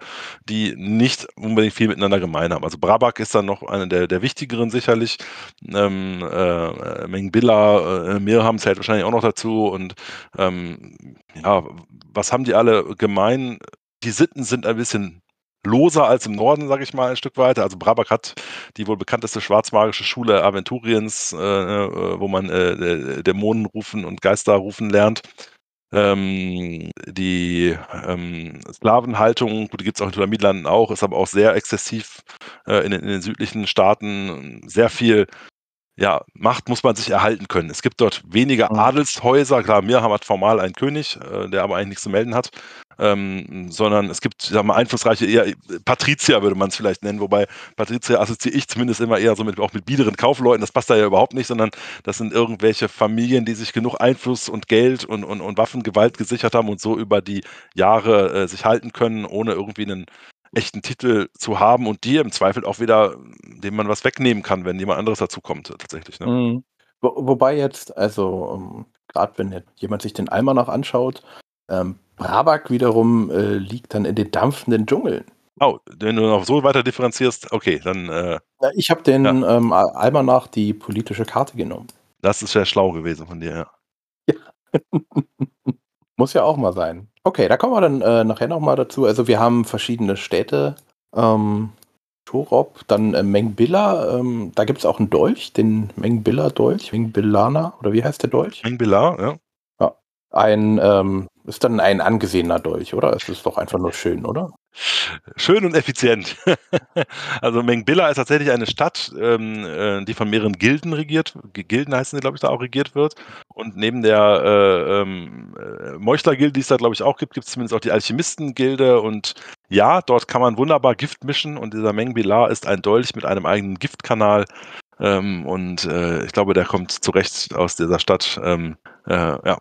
die nicht unbedingt viel miteinander gemein haben. Also Brabak ist dann noch eine der, der wichtigeren sicherlich. Ähm, äh, Mengbilla, äh, Mirham zählt wahrscheinlich auch noch dazu und ähm, ja, was haben die alle gemein? Die Sitten sind ein bisschen loser als im Norden, sage ich mal, ein Stück weiter. Also Brabak hat die wohl bekannteste schwarzmagische Schule Aventuriens, äh, äh, wo man äh, Dämonen rufen und Geister rufen lernt. Ähm, die ähm, Sklavenhaltung, die gibt es auch in Tulamidlanden auch, ist aber auch sehr exzessiv äh, in, in, den südlichen Staaten. Sehr viel ja, Macht muss man sich erhalten können. Es gibt dort weniger mhm. Adelshäuser. Klar, Mirham hat formal einen König, äh, der aber eigentlich nichts zu melden hat ähm, sondern es gibt, sagen wir, einflussreiche, eher Patrizier würde man es vielleicht nennen, wobei Patrizier assoziiere ich zumindest immer eher so mit, auch mit biederen Kaufleuten, das passt da ja überhaupt nicht, sondern das sind irgendwelche Familien, die sich genug Einfluss und Geld und, und, und Waffengewalt gesichert haben und so über die Jahre äh, sich halten können, ohne irgendwie einen echten Titel zu haben und die im Zweifel auch wieder, dem man was wegnehmen kann, wenn jemand anderes dazu kommt, tatsächlich. Ne? Mhm. Wo, wobei jetzt, also um, ähm, gerade wenn jemand sich den Eimer noch anschaut, ähm, Brabak wiederum äh, liegt dann in den dampfenden Dschungeln. Oh, wenn du noch so weiter differenzierst, okay, dann. Äh, ja, ich habe den ja. ähm, Almanach die politische Karte genommen. Das ist sehr schlau gewesen von dir, ja. ja. Muss ja auch mal sein. Okay, da kommen wir dann äh, nachher nochmal dazu. Also wir haben verschiedene Städte. Ähm, Torop, dann äh, Mengbilla, ähm, da gibt es auch einen Dolch, den Mengbilla-Dolch, Mengbillana, oder wie heißt der Dolch? Mengbilla, ja. ja. Ein ähm, ist dann ein angesehener Dolch, oder? Es ist doch einfach nur schön, oder? Schön und effizient. also Mengbilla ist tatsächlich eine Stadt, ähm, äh, die von mehreren Gilden regiert, Gilden heißen sie, glaube ich, da auch regiert wird. Und neben der äh, ähm, äh, Meuchler-Gilde, die es da, glaube ich, auch gibt, gibt es zumindest auch die Alchemisten-Gilde. Und ja, dort kann man wunderbar Gift mischen. Und dieser Mengbilla ist ein Dolch mit einem eigenen Giftkanal. Ähm, und äh, ich glaube, der kommt zurecht aus dieser Stadt. Ähm, äh, ja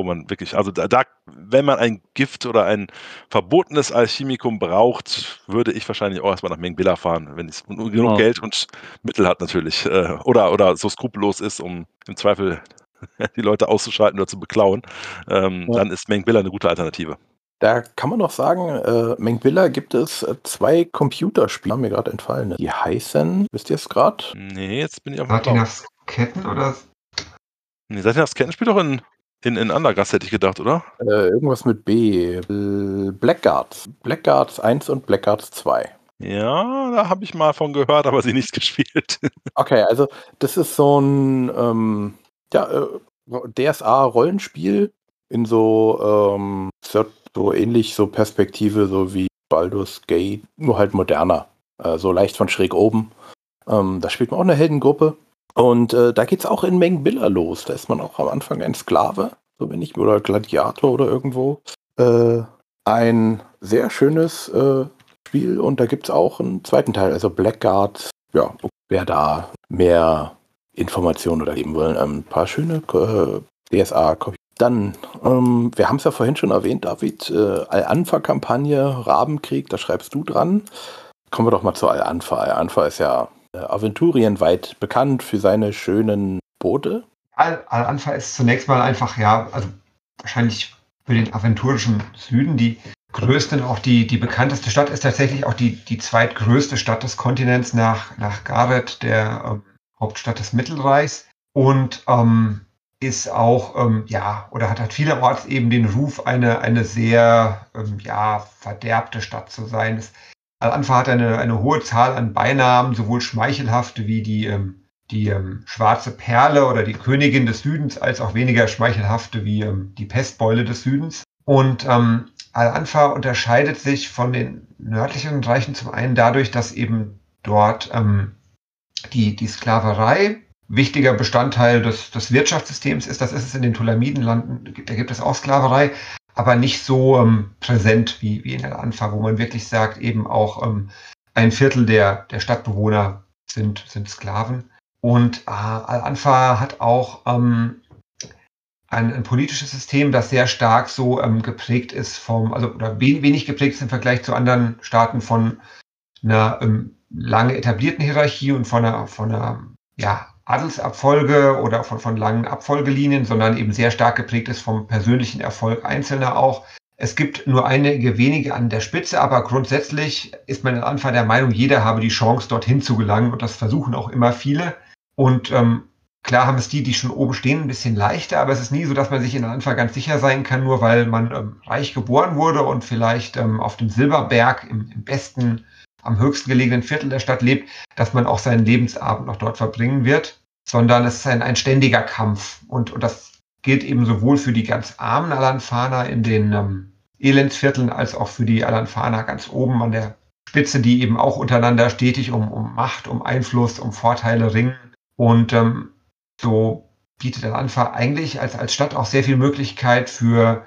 wo man wirklich, also da, da, wenn man ein Gift oder ein verbotenes Alchemikum braucht, würde ich wahrscheinlich auch erstmal nach Mengbilla fahren, wenn es genug ja. Geld und Mittel hat natürlich. Äh, oder, oder so skrupellos ist, um im Zweifel die Leute auszuschalten oder zu beklauen, ähm, ja. dann ist Mengbilla eine gute Alternative. Da kann man noch sagen, äh, Mengbilla gibt es äh, zwei Computerspiele, haben mir gerade entfallen. Die heißen, wisst ihr es gerade? Nee, jetzt bin ich auf dem Satinas Ketten oder? Nee, Satinas Ketten spielt doch in in, in Andergast hätte ich gedacht, oder? Äh, irgendwas mit B. Blackguards. Blackguards 1 und Blackguards 2. Ja, da habe ich mal von gehört, aber sie nicht gespielt. okay, also das ist so ein ähm, ja, äh, DSA-Rollenspiel in so, ähm, so ähnlich so Perspektive, so wie Baldur's Gate, nur halt moderner. Äh, so leicht von schräg oben. Ähm, da spielt man auch eine Heldengruppe. Und äh, da geht es auch in Mengbilla los. Da ist man auch am Anfang ein Sklave, so wenn ich, oder Gladiator oder irgendwo. Äh, ein sehr schönes äh, Spiel und da gibt es auch einen zweiten Teil, also Blackguard. Ja, wer da mehr Informationen oder geben wollen, ein paar schöne äh, DSA-Copies. Dann, ähm, wir haben es ja vorhin schon erwähnt, David, äh, Al-Anfa-Kampagne, Rabenkrieg, da schreibst du dran. Kommen wir doch mal zu Al-Anfa. Al-Anfa ist ja Aventurienweit bekannt für seine schönen Boote. Al-Anfa ist zunächst mal einfach, ja, also wahrscheinlich für den aventurischen Süden die größte und auch die, die bekannteste Stadt ist tatsächlich auch die, die zweitgrößte Stadt des Kontinents nach, nach Gareth, der ähm, Hauptstadt des Mittelreichs. Und ähm, ist auch, ähm, ja, oder hat, hat vielerorts eben den Ruf, eine, eine sehr, ähm, ja, verderbte Stadt zu sein. Es Al-Anfa hat eine, eine hohe Zahl an Beinamen, sowohl schmeichelhafte wie die, ähm, die ähm, schwarze Perle oder die Königin des Südens, als auch weniger schmeichelhafte wie ähm, die Pestbeule des Südens. Und ähm, Al-Anfa unterscheidet sich von den nördlichen Reichen zum einen dadurch, dass eben dort ähm, die, die Sklaverei wichtiger Bestandteil des, des Wirtschaftssystems ist. Das ist es in den Tulamidenlanden, da gibt es auch Sklaverei. Aber nicht so ähm, präsent wie, wie in der Anfang, wo man wirklich sagt, eben auch ähm, ein Viertel der, der Stadtbewohner sind, sind Sklaven. Und äh, Al-Anfa hat auch ähm, ein, ein, politisches System, das sehr stark so ähm, geprägt ist vom, also oder wenig geprägt ist im Vergleich zu anderen Staaten von einer ähm, lange etablierten Hierarchie und von einer, von einer ja, Adelsabfolge oder von, von langen Abfolgelinien, sondern eben sehr stark geprägt ist vom persönlichen Erfolg Einzelner auch. Es gibt nur einige wenige an der Spitze, aber grundsätzlich ist man am Anfang der Meinung, jeder habe die Chance, dorthin zu gelangen und das versuchen auch immer viele. Und ähm, klar haben es die, die schon oben stehen, ein bisschen leichter, aber es ist nie so, dass man sich in Anfang ganz sicher sein kann, nur weil man ähm, reich geboren wurde und vielleicht ähm, auf dem Silberberg im, im besten am höchsten gelegenen Viertel der Stadt lebt, dass man auch seinen Lebensabend noch dort verbringen wird, sondern es ist ein, ein ständiger Kampf. Und, und das gilt eben sowohl für die ganz armen Alanfaner in den ähm, Elendsvierteln als auch für die Alanfaner ganz oben an der Spitze, die eben auch untereinander stetig um, um Macht, um Einfluss, um Vorteile ringen. Und ähm, so bietet Alanfa eigentlich als, als Stadt auch sehr viel Möglichkeit für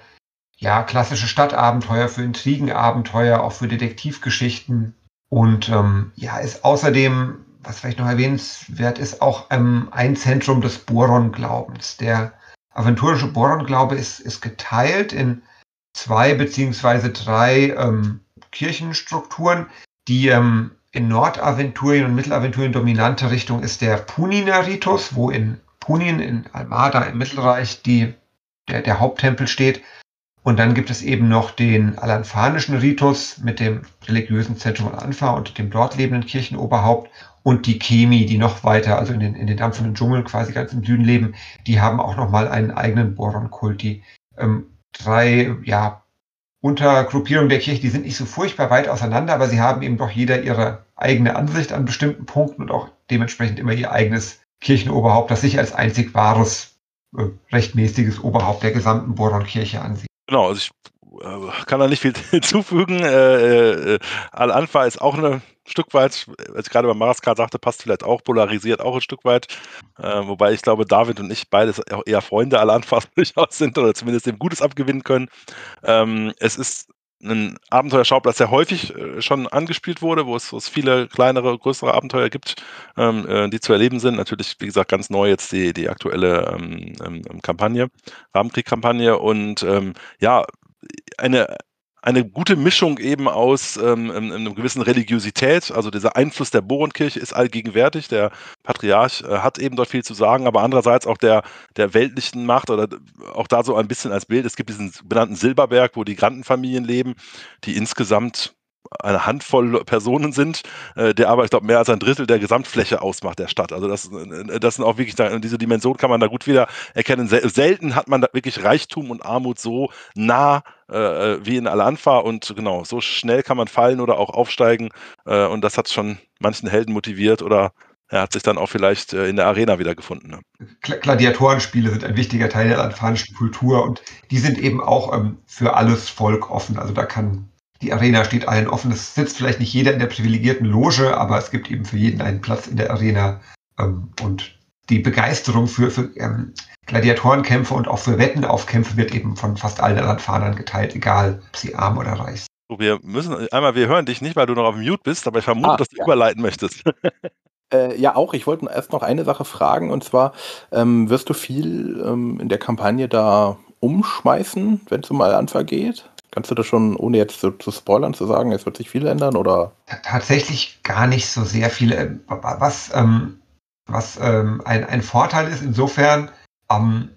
ja, klassische Stadtabenteuer, für Intrigenabenteuer, auch für Detektivgeschichten. Und ähm, ja, ist außerdem, was vielleicht noch erwähnenswert ist, auch ähm, ein Zentrum des Boron-Glaubens. Der aventurische Boron-Glaube ist, ist geteilt in zwei beziehungsweise drei ähm, Kirchenstrukturen. Die ähm, in Nordaventurien und Mittelaventurien dominante Richtung ist der Punina-Ritus, wo in Punin, in Almada im Mittelreich, die, der, der Haupttempel steht. Und dann gibt es eben noch den alanfanischen Ritus mit dem religiösen Zentrum Alanfa und dem dort lebenden Kirchenoberhaupt und die Kemi, die noch weiter, also in den, in den dampfenden Dschungel quasi ganz im Süden leben, die haben auch nochmal einen eigenen Boron-Kult. Die ähm, drei, ja, Untergruppierungen der Kirche, die sind nicht so furchtbar weit auseinander, aber sie haben eben doch jeder ihre eigene Ansicht an bestimmten Punkten und auch dementsprechend immer ihr eigenes Kirchenoberhaupt, das sich als einzig wahres, äh, rechtmäßiges Oberhaupt der gesamten Boron-Kirche ansieht. Genau, also ich äh, kann da nicht viel hinzufügen. Äh, äh, Al-Anfa ist auch ein Stück weit, als ich gerade bei Maraskar sagte, passt vielleicht auch, polarisiert auch ein Stück weit. Äh, wobei ich glaube, David und ich beides auch eher Freunde Al-Anfa durchaus sind oder zumindest dem Gutes abgewinnen können. Ähm, es ist ein Abenteuerschauplatz, der häufig äh, schon angespielt wurde, wo es, wo es, viele kleinere, größere Abenteuer gibt, ähm, äh, die zu erleben sind. Natürlich, wie gesagt, ganz neu jetzt die, die aktuelle ähm, ähm, Kampagne, Rahmenkrieg-Kampagne und ähm, ja, eine, eine gute Mischung eben aus ähm, einer gewissen Religiosität. Also dieser Einfluss der Boronkirche ist allgegenwärtig. Der Patriarch äh, hat eben dort viel zu sagen, aber andererseits auch der, der weltlichen Macht oder auch da so ein bisschen als Bild. Es gibt diesen benannten Silberberg, wo die Grandenfamilien leben, die insgesamt eine Handvoll Personen sind, äh, der aber, ich glaube, mehr als ein Drittel der Gesamtfläche ausmacht der Stadt. Also das, äh, das sind auch wirklich, diese Dimension kann man da gut wieder erkennen. Selten hat man da wirklich Reichtum und Armut so nah äh, äh, wie in Al-Anfa und genau, so schnell kann man fallen oder auch aufsteigen äh, und das hat schon manchen Helden motiviert oder er hat sich dann auch vielleicht äh, in der Arena wiedergefunden. Ne? Gladiatorenspiele sind ein wichtiger Teil der alfanischen Kultur und die sind eben auch ähm, für alles Volk offen. Also da kann die Arena steht allen offen. Es sitzt vielleicht nicht jeder in der privilegierten Loge, aber es gibt eben für jeden einen Platz in der Arena. Ähm, und die Begeisterung für, für ähm, Gladiatorenkämpfe und auch für Wetten auf Kämpfe wird eben von fast allen Landfahrern geteilt, egal ob sie arm oder reich sind. Wir müssen einmal, wir hören dich nicht, weil du noch auf Mute bist, aber ich vermute, ah, dass du ja. überleiten möchtest. Äh, ja, auch. Ich wollte erst noch eine Sache fragen und zwar, ähm, wirst du viel ähm, in der Kampagne da umschmeißen, wenn es um Al-Anfa geht? Kannst du das schon, ohne jetzt zu, zu, spoilern, zu sagen, es wird sich viel ändern oder? Tatsächlich gar nicht so sehr viel. Äh, was, ähm, was ähm, ein, ein Vorteil ist insofern, ähm,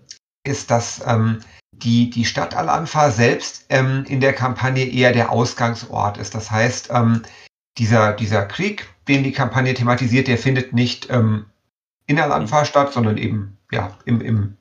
ist, dass ähm, die, die Stadt Al-Anfa selbst ähm, in der Kampagne eher der Ausgangsort ist. Das heißt, ähm, dieser, dieser Krieg, den die Kampagne thematisiert, der findet nicht in Al-Anfa statt, sondern eben ja, im, im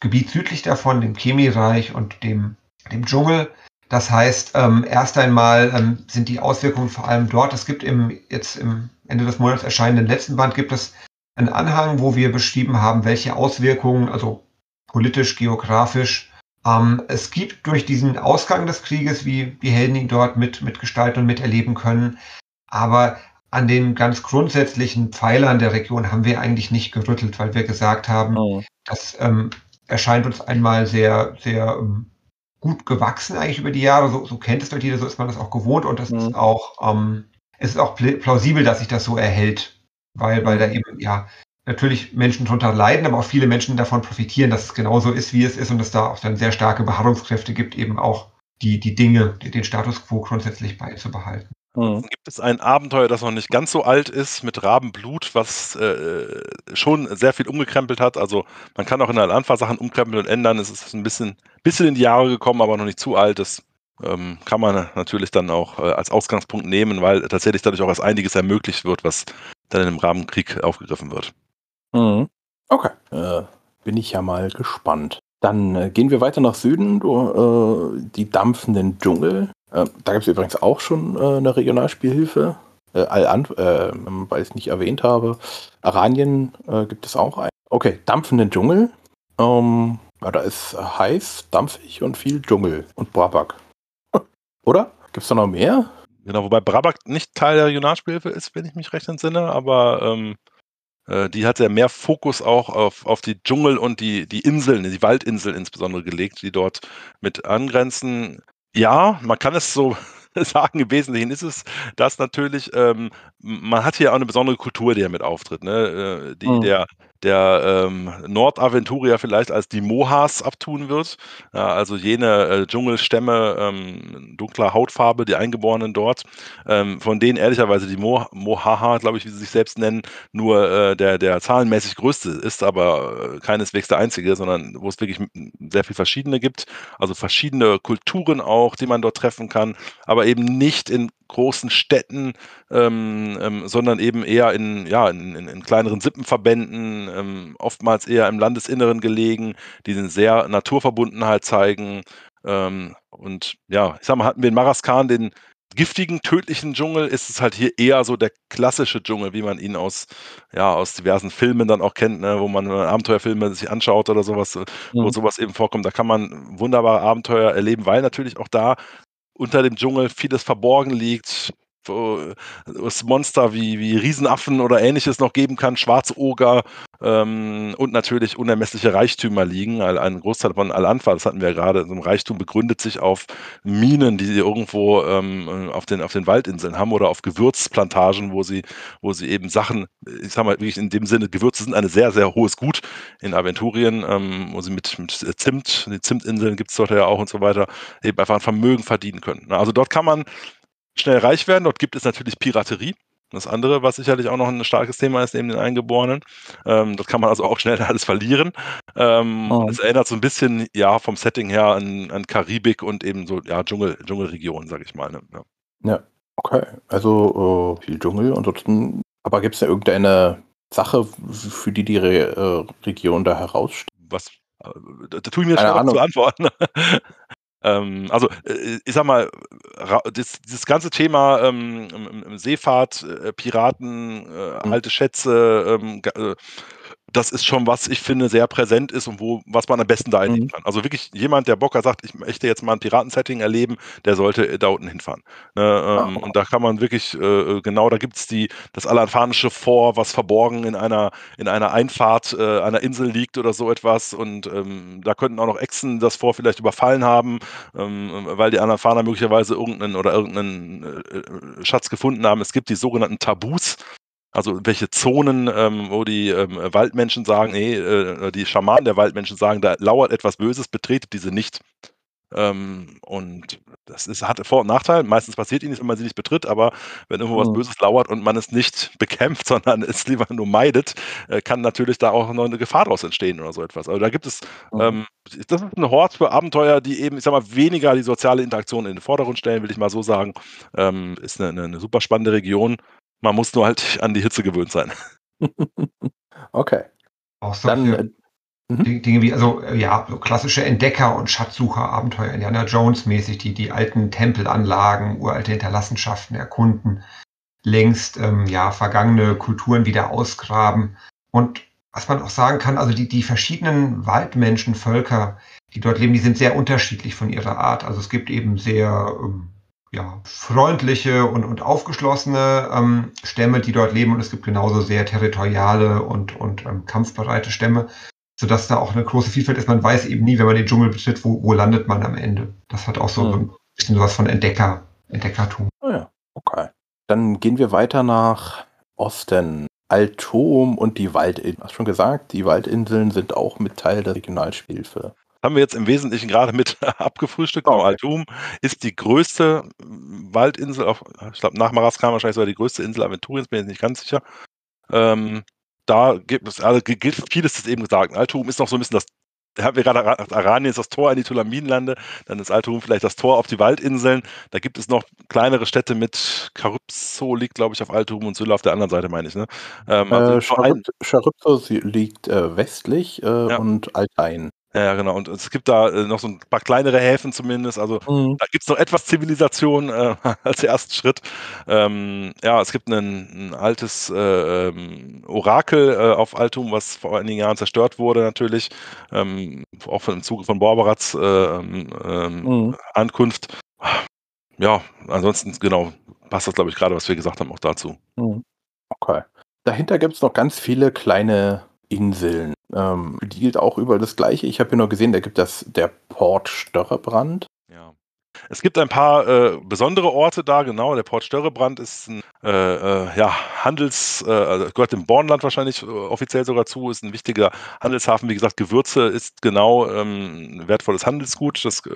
Gebiet südlich davon, dem Chemiereich und dem, dem Dschungel. Das heißt, ähm, erst einmal ähm, sind die Auswirkungen vor allem dort. Es gibt im jetzt im Ende des Monats erscheinenden letzten Band gibt es einen Anhang, wo wir beschrieben haben, welche Auswirkungen, also politisch, geografisch, ähm, es gibt durch diesen Ausgang des Krieges, wie die Helden ihn dort mit mitgestalten und miterleben können. Aber an den ganz grundsätzlichen Pfeilern der Region haben wir eigentlich nicht gerüttelt, weil wir gesagt haben, oh. das ähm, erscheint uns einmal sehr, sehr ähm, gut gewachsen eigentlich über die Jahre. So, so kennt es dort jeder, so ist man das auch gewohnt und das mhm. ist auch, ähm, es ist auch plausibel, dass sich das so erhält, weil, weil da eben, ja, natürlich Menschen darunter leiden, aber auch viele Menschen davon profitieren, dass es genauso ist, wie es ist und es da auch dann sehr starke Beharrungskräfte gibt, eben auch die, die Dinge, den Status quo grundsätzlich beizubehalten. Mhm. Gibt es ein Abenteuer, das noch nicht ganz so alt ist, mit Rabenblut, was äh, schon sehr viel umgekrempelt hat? Also man kann auch in der Anfang Sachen umkrempeln und ändern. Es ist ein bisschen, bisschen in die Jahre gekommen, aber noch nicht zu alt. Das ähm, kann man natürlich dann auch äh, als Ausgangspunkt nehmen, weil tatsächlich dadurch auch erst einiges ermöglicht wird, was dann im Rabenkrieg aufgegriffen wird. Mhm. Okay, äh, bin ich ja mal gespannt. Dann äh, gehen wir weiter nach Süden, du, äh, die dampfenden Dschungel. Äh, da gibt es übrigens auch schon äh, eine Regionalspielhilfe. Äh, Al äh, weil ich es nicht erwähnt habe. Aranien gibt es auch ein. Okay, dampfenden Dschungel. Ähm, ja, da ist heiß, dampfig und viel Dschungel und Brabak. Oder? Gibt es da noch mehr? Genau, wobei Brabak nicht Teil der Regionalspielhilfe ist, wenn ich mich recht entsinne, aber ähm, äh, die hat ja mehr Fokus auch auf, auf die Dschungel und die, die Inseln, die Waldinseln insbesondere gelegt, die dort mit angrenzen. Ja, man kann es so sagen, im Wesentlichen ist es das natürlich, ähm, man hat hier auch eine besondere Kultur, die ja mit auftritt, ne? Äh, die mhm. der der ähm, Nordaventurier vielleicht als die Mohas abtun wird. Ja, also jene äh, Dschungelstämme ähm, dunkler Hautfarbe, die Eingeborenen dort, ähm, von denen ehrlicherweise die Mo Mohaha, glaube ich, wie sie sich selbst nennen, nur äh, der, der zahlenmäßig größte ist, aber äh, keineswegs der einzige, sondern wo es wirklich sehr viel verschiedene gibt. Also verschiedene Kulturen auch, die man dort treffen kann, aber eben nicht in großen Städten, ähm, ähm, sondern eben eher in, ja, in, in, in kleineren Sippenverbänden, ähm, oftmals eher im Landesinneren gelegen, die eine sehr Naturverbundenheit zeigen. Ähm, und ja, ich sag mal, hatten wir in Maraskan den giftigen, tödlichen Dschungel, ist es halt hier eher so der klassische Dschungel, wie man ihn aus, ja, aus diversen Filmen dann auch kennt, ne, wo man Abenteuerfilme sich anschaut oder sowas, mhm. wo sowas eben vorkommt. Da kann man wunderbare Abenteuer erleben, weil natürlich auch da unter dem Dschungel vieles verborgen liegt, es Monster wie, wie Riesenaffen oder ähnliches noch geben kann, schwarze Oger ähm, und natürlich unermessliche Reichtümer liegen. Ein Großteil von Al-Anfa, das hatten wir ja gerade, so ein Reichtum begründet sich auf Minen, die sie irgendwo ähm, auf, den, auf den Waldinseln haben oder auf Gewürzplantagen, wo sie, wo sie eben Sachen, ich sag mal wirklich in dem Sinne, Gewürze sind ein sehr, sehr hohes Gut in Aventurien, ähm, wo sie mit, mit Zimt, die Zimtinseln gibt es dort ja auch und so weiter, eben einfach ein Vermögen verdienen können. Also dort kann man schnell reich werden. Dort gibt es natürlich Piraterie. Das andere, was sicherlich auch noch ein starkes Thema ist, neben den Eingeborenen. Ähm, dort kann man also auch schnell alles verlieren. Ähm, oh. Es erinnert so ein bisschen, ja, vom Setting her an, an Karibik und eben so, ja, Dschungel, Dschungelregion, sag ich mal. Ne? Ja. ja. okay. Also uh, viel Dschungel. Ansonsten, aber gibt es da irgendeine Sache, für die die Re äh, Region da heraussteht? Was? Äh, da, da tue ich mir schon zu antworten. Ähm, also, äh, ich sag mal, das, das ganze Thema ähm, Seefahrt, äh, Piraten, äh, mhm. alte Schätze, ähm, äh, das ist schon was, ich finde, sehr präsent ist und wo, was man am besten da erleben mhm. kann. Also wirklich jemand, der Bock hat, sagt, ich möchte jetzt mal ein Piratensetting erleben, der sollte da unten hinfahren. Ne, ähm, oh. Und da kann man wirklich, äh, genau, da gibt es das alanfanische Fort, was verborgen in einer, in einer Einfahrt äh, einer Insel liegt oder so etwas. Und ähm, da könnten auch noch Echsen das Fort vielleicht überfallen haben, ähm, weil die Alanfaner möglicherweise irgendeinen oder irgendeinen äh, äh, Schatz gefunden haben. Es gibt die sogenannten Tabus. Also welche Zonen, ähm, wo die ähm, Waldmenschen sagen, nee, äh, die Schamanen der Waldmenschen sagen, da lauert etwas Böses, betretet diese nicht. Ähm, und das ist, hat Vor- und Nachteil. Meistens passiert ihnen nichts, wenn man sie nicht betritt, aber wenn irgendwo was mhm. Böses lauert und man es nicht bekämpft, sondern es lieber nur meidet, äh, kann natürlich da auch noch eine Gefahr daraus entstehen oder so etwas. Also da gibt es, mhm. ähm, das ist eine Hort für Abenteuer, die eben, ich sag mal, weniger die soziale Interaktion in den Vordergrund stellen, will ich mal so sagen. Ähm, ist eine, eine, super spannende Region. Man muss nur halt an die Hitze gewöhnt sein. okay. Auch solche Dann, äh, mhm. Dinge wie, also äh, ja, so klassische Entdecker- und Schatzsucher-Abenteuer, Indiana Jones-mäßig, die die alten Tempelanlagen, uralte Hinterlassenschaften erkunden, längst ähm, ja, vergangene Kulturen wieder ausgraben. Und was man auch sagen kann, also die, die verschiedenen Waldmenschenvölker, die dort leben, die sind sehr unterschiedlich von ihrer Art. Also es gibt eben sehr ähm, ja, freundliche und, und aufgeschlossene ähm, Stämme, die dort leben. Und es gibt genauso sehr territoriale und, und ähm, kampfbereite Stämme. sodass da auch eine große Vielfalt ist. Man weiß eben nie, wenn man den Dschungel betritt, wo, wo landet man am Ende. Das hat auch so Mhm. ein bisschen was von Entdecker, Entdeckertum. Ah ja, okay. Dann gehen wir weiter nach Osten. Altom und die Waldinseln. Hast schon gesagt, die Waldinseln sind auch mit Teil der Regionalspielhilfe. Haben wir jetzt im Wesentlichen gerade mit abgefrühstückt. Okay. Altum ist die größte Waldinsel, auf, ich glaube nach Maraskan wahrscheinlich sogar die größte Insel Aventuriens, bin ich nicht ganz sicher. Ähm, da gibt es, also gi- gilt vieles ist eben gesagt. Altum ist noch so ein bisschen das, da haben wir gerade Ara- Aranien ist das Tor in die Tulaminlande, dann ist Altum vielleicht das Tor auf die Waldinseln. Da gibt es noch kleinere Städte mit Calypso liegt, glaube ich, auf Altum und Sylla auf der anderen Seite, meine ich. Ne? Ähm, also Äh, Charybdis liegt äh, westlich äh, Ja. und Altein. Ja, genau. Und es gibt da äh, noch so ein paar kleinere Häfen zumindest. Also Da gibt es noch etwas Zivilisation äh, als ersten Schritt. Ähm, ja, es gibt ein, ein altes äh, ähm, Orakel äh, auf Altum, was vor einigen Jahren zerstört wurde natürlich. Ähm, auch von, im Zuge von Borberats äh, ähm, ähm, Mhm. Ankunft. Ja, ansonsten, genau, passt das, glaube ich, gerade, was wir gesagt haben, auch dazu. Mhm. Okay. Dahinter gibt es noch ganz viele kleine Inseln. Ähm, die gilt auch überall das gleiche. Ich habe hier nur gesehen, da gibt es der Port Störrebrand. Es gibt ein paar äh, besondere Orte da, genau. Der Port Störrebrand ist ein äh, äh, ja, Handels, äh, also gehört dem Bornland wahrscheinlich äh, offiziell sogar zu, ist ein wichtiger Handelshafen. Wie gesagt, Gewürze ist genau ähm, wertvolles Handelsgut. Das äh,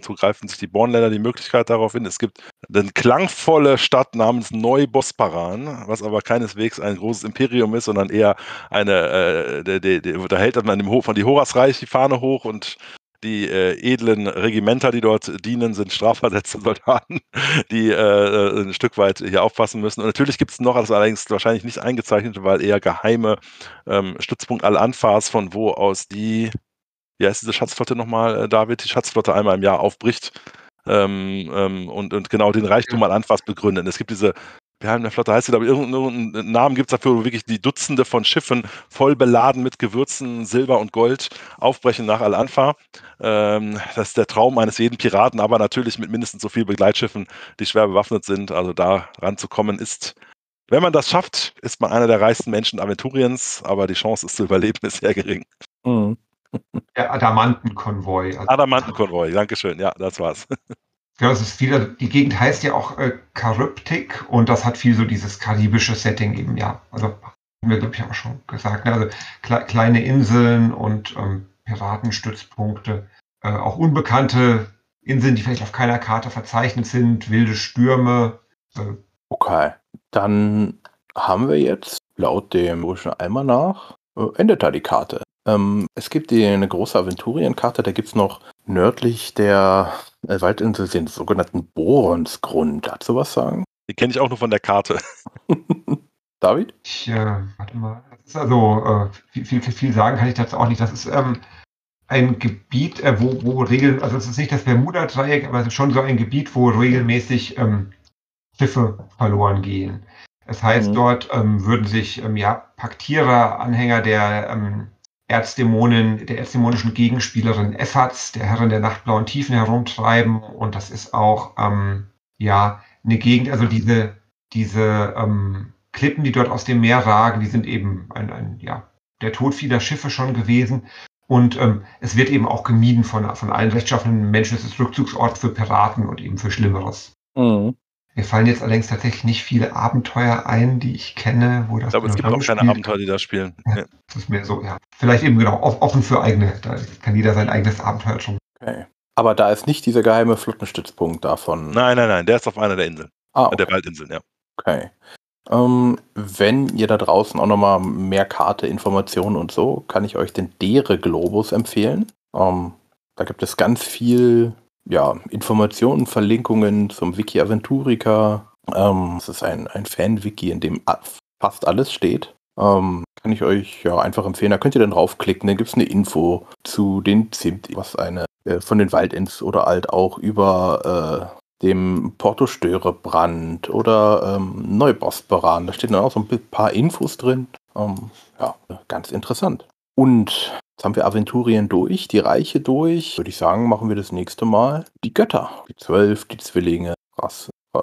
so greifen sich die Bornländer die Möglichkeit darauf hin. Es gibt eine klangvolle Stadt namens Neubosparan, was aber keineswegs ein großes Imperium ist, sondern eher eine, äh, der, der, der, da hält man dem Ho von die Horasreich die Fahne hoch und die äh, edlen Regimenter, die dort dienen, sind strafversetzte Soldaten, die äh, ein Stück weit hier aufpassen müssen. Und natürlich gibt es noch, das ist allerdings wahrscheinlich nicht eingezeichnet, weil eher geheime ähm, Stützpunkt Al-Anfas, von wo aus die, wie heißt diese Schatzflotte nochmal, äh, David, die Schatzflotte einmal im Jahr aufbricht ähm, ähm, und, und genau den Reichtum Al-Anfas begründet. Es gibt diese Geheime Flotte heißt sie, glaube ich, irgendeinen Namen gibt es dafür, wo wirklich die Dutzende von Schiffen voll beladen mit Gewürzen, Silber und Gold aufbrechen nach Al-Anfa. Ähm, das ist der Traum eines jeden Piraten, aber natürlich mit mindestens so vielen Begleitschiffen, die schwer bewaffnet sind. Also da ranzukommen ist, wenn man das schafft, ist man einer der reichsten Menschen Aventuriens, aber die Chance, es zu überleben, ist sehr gering. Mhm. Der Adamantenkonvoi. Also, Adamantenkonvoi, Dankeschön, ja, das war's. Ja, es ist viel, die Gegend heißt ja auch äh, Charybdik und das hat viel so dieses karibische Setting eben, ja. Also haben wir, glaube ich, auch schon gesagt. Ne? Also kle kleine Inseln und ähm, Piratenstützpunkte, äh, auch unbekannte Inseln, die vielleicht auf keiner Karte verzeichnet sind, wilde Stürme. Äh, Okay. Dann haben wir jetzt laut dem Burschen Almanach äh, endet da die Karte. Ähm, es gibt die, eine große Aventurienkarte, da gibt es noch nördlich der äh, Waldinsel den sogenannten Boronsgrund. Dazu was sagen? Die kenne ich auch nur von der Karte. David? ich, äh, warte mal, das ist also, äh, viel, viel, viel sagen kann ich dazu auch nicht. Das ist ähm, ein Gebiet, äh, wo, wo regeln, also es ist nicht das Bermuda-Dreieck, aber es ist schon so ein Gebiet, wo regelmäßig ähm, Schiffe verloren gehen. Das heißt, Mhm. dort ähm, würden sich ähm, ja, Paktierer, Anhänger der ähm, Erzdämonen, der erzdämonischen Gegenspielerin Effats, der Herrin der nachtblauen Tiefen herumtreiben. Und das ist auch ähm, ja eine Gegend, also diese, diese ähm, Klippen, die dort aus dem Meer ragen, die sind eben ein, ein ja, der Tod vieler Schiffe schon gewesen. Und ähm, es wird eben auch gemieden von, von allen rechtschaffenen Menschen. Es ist Rückzugsort für Piraten und eben für Schlimmeres. Mhm. Mir fallen jetzt allerdings tatsächlich nicht viele Abenteuer ein, die ich kenne, wo das Ich glaube, es gibt auch keine spielt. Abenteuer, die da spielen. Ja. Ja. Das ist mehr so, ja. Vielleicht eben genau off- offen für eigene. Da kann jeder sein eigenes Abenteuer schon. Okay. Aber da ist nicht dieser geheime Flottenstützpunkt davon. Nein, nein, nein, der ist auf einer der Inseln, Ah, der okay. Waldinseln, ja. okay. Ähm, wenn ihr da draußen auch nochmal mehr Karte, Informationen und so, kann ich euch den Dere Globus empfehlen. Ähm, da gibt es ganz viel ja, Informationen, Verlinkungen zum Wiki Aventurica. Ähm, es ist ein, ein Fan-Wiki, in dem fast alles steht. Ähm, kann ich euch ja einfach empfehlen. Da könnt ihr dann draufklicken, dann gibt es eine Info zu den Zimt, was eine äh, von den Waldins oder halt auch über äh, dem Porto Störebrand oder ähm, Neubosperan. Da steht dann auch so ein paar Infos drin. Ähm, ja, ganz interessant. Und jetzt haben wir Aventurien durch, die Reiche durch. Würde ich sagen, machen wir das nächste Mal die Götter. Die Zwölf, die Zwillinge, Ras, äh,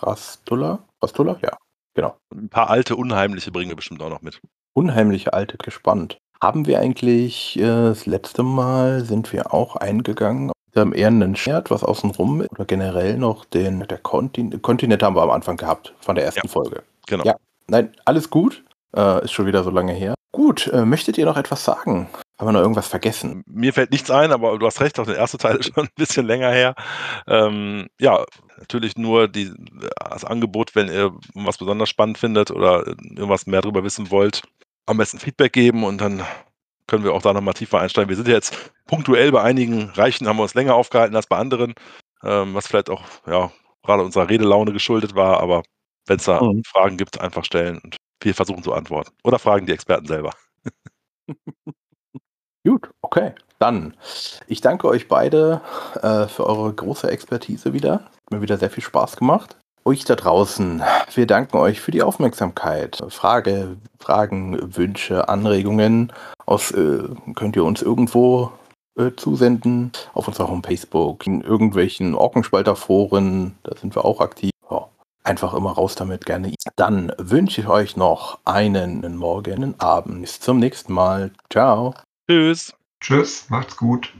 Rastulla? Rastulla? Ja, genau. Ein paar alte, unheimliche bringen wir bestimmt auch noch mit. Unheimliche alte, gespannt. haben wir eigentlich äh, das letzte Mal sind wir auch eingegangen wir haben eher ein Schwert, was außenrum oder generell noch den der Kontin Kontinent haben wir am Anfang gehabt von der ersten Ja. Folge. Genau. Ja. Nein, alles gut. Äh, ist schon wieder so lange her. Gut, äh, möchtet ihr noch etwas sagen? Haben wir noch irgendwas vergessen? Mir fällt nichts ein, aber du hast recht, auch der erste Teil ist schon ein bisschen länger her. Ähm, ja, natürlich nur die, das Angebot, wenn ihr was besonders spannend findet oder irgendwas mehr darüber wissen wollt, am besten Feedback geben und dann können wir auch da nochmal tiefer einsteigen. Wir sind ja jetzt punktuell bei einigen Reichen, haben wir uns länger aufgehalten als bei anderen, ähm, was vielleicht auch ja, gerade unserer Redelaune geschuldet war, aber wenn es da Mhm. Fragen gibt, einfach stellen und wir versuchen zu antworten. Oder fragen die Experten selber. Gut, okay. Dann, ich danke euch beide äh, für eure große Expertise wieder. Hat mir wieder sehr viel Spaß gemacht. Euch da draußen, wir danken euch für die Aufmerksamkeit. Frage, Fragen, Wünsche, Anregungen aus, äh, könnt ihr uns irgendwo äh, zusenden. Auf unserer Homepage, Facebook, in irgendwelchen Orkenspalterforen, da sind wir auch aktiv. Ja, einfach immer raus damit, gerne. Dann wünsche ich euch noch einen Morgen, einen Abend. Bis zum nächsten Mal. Ciao. Tschüss. Tschüss, macht's gut.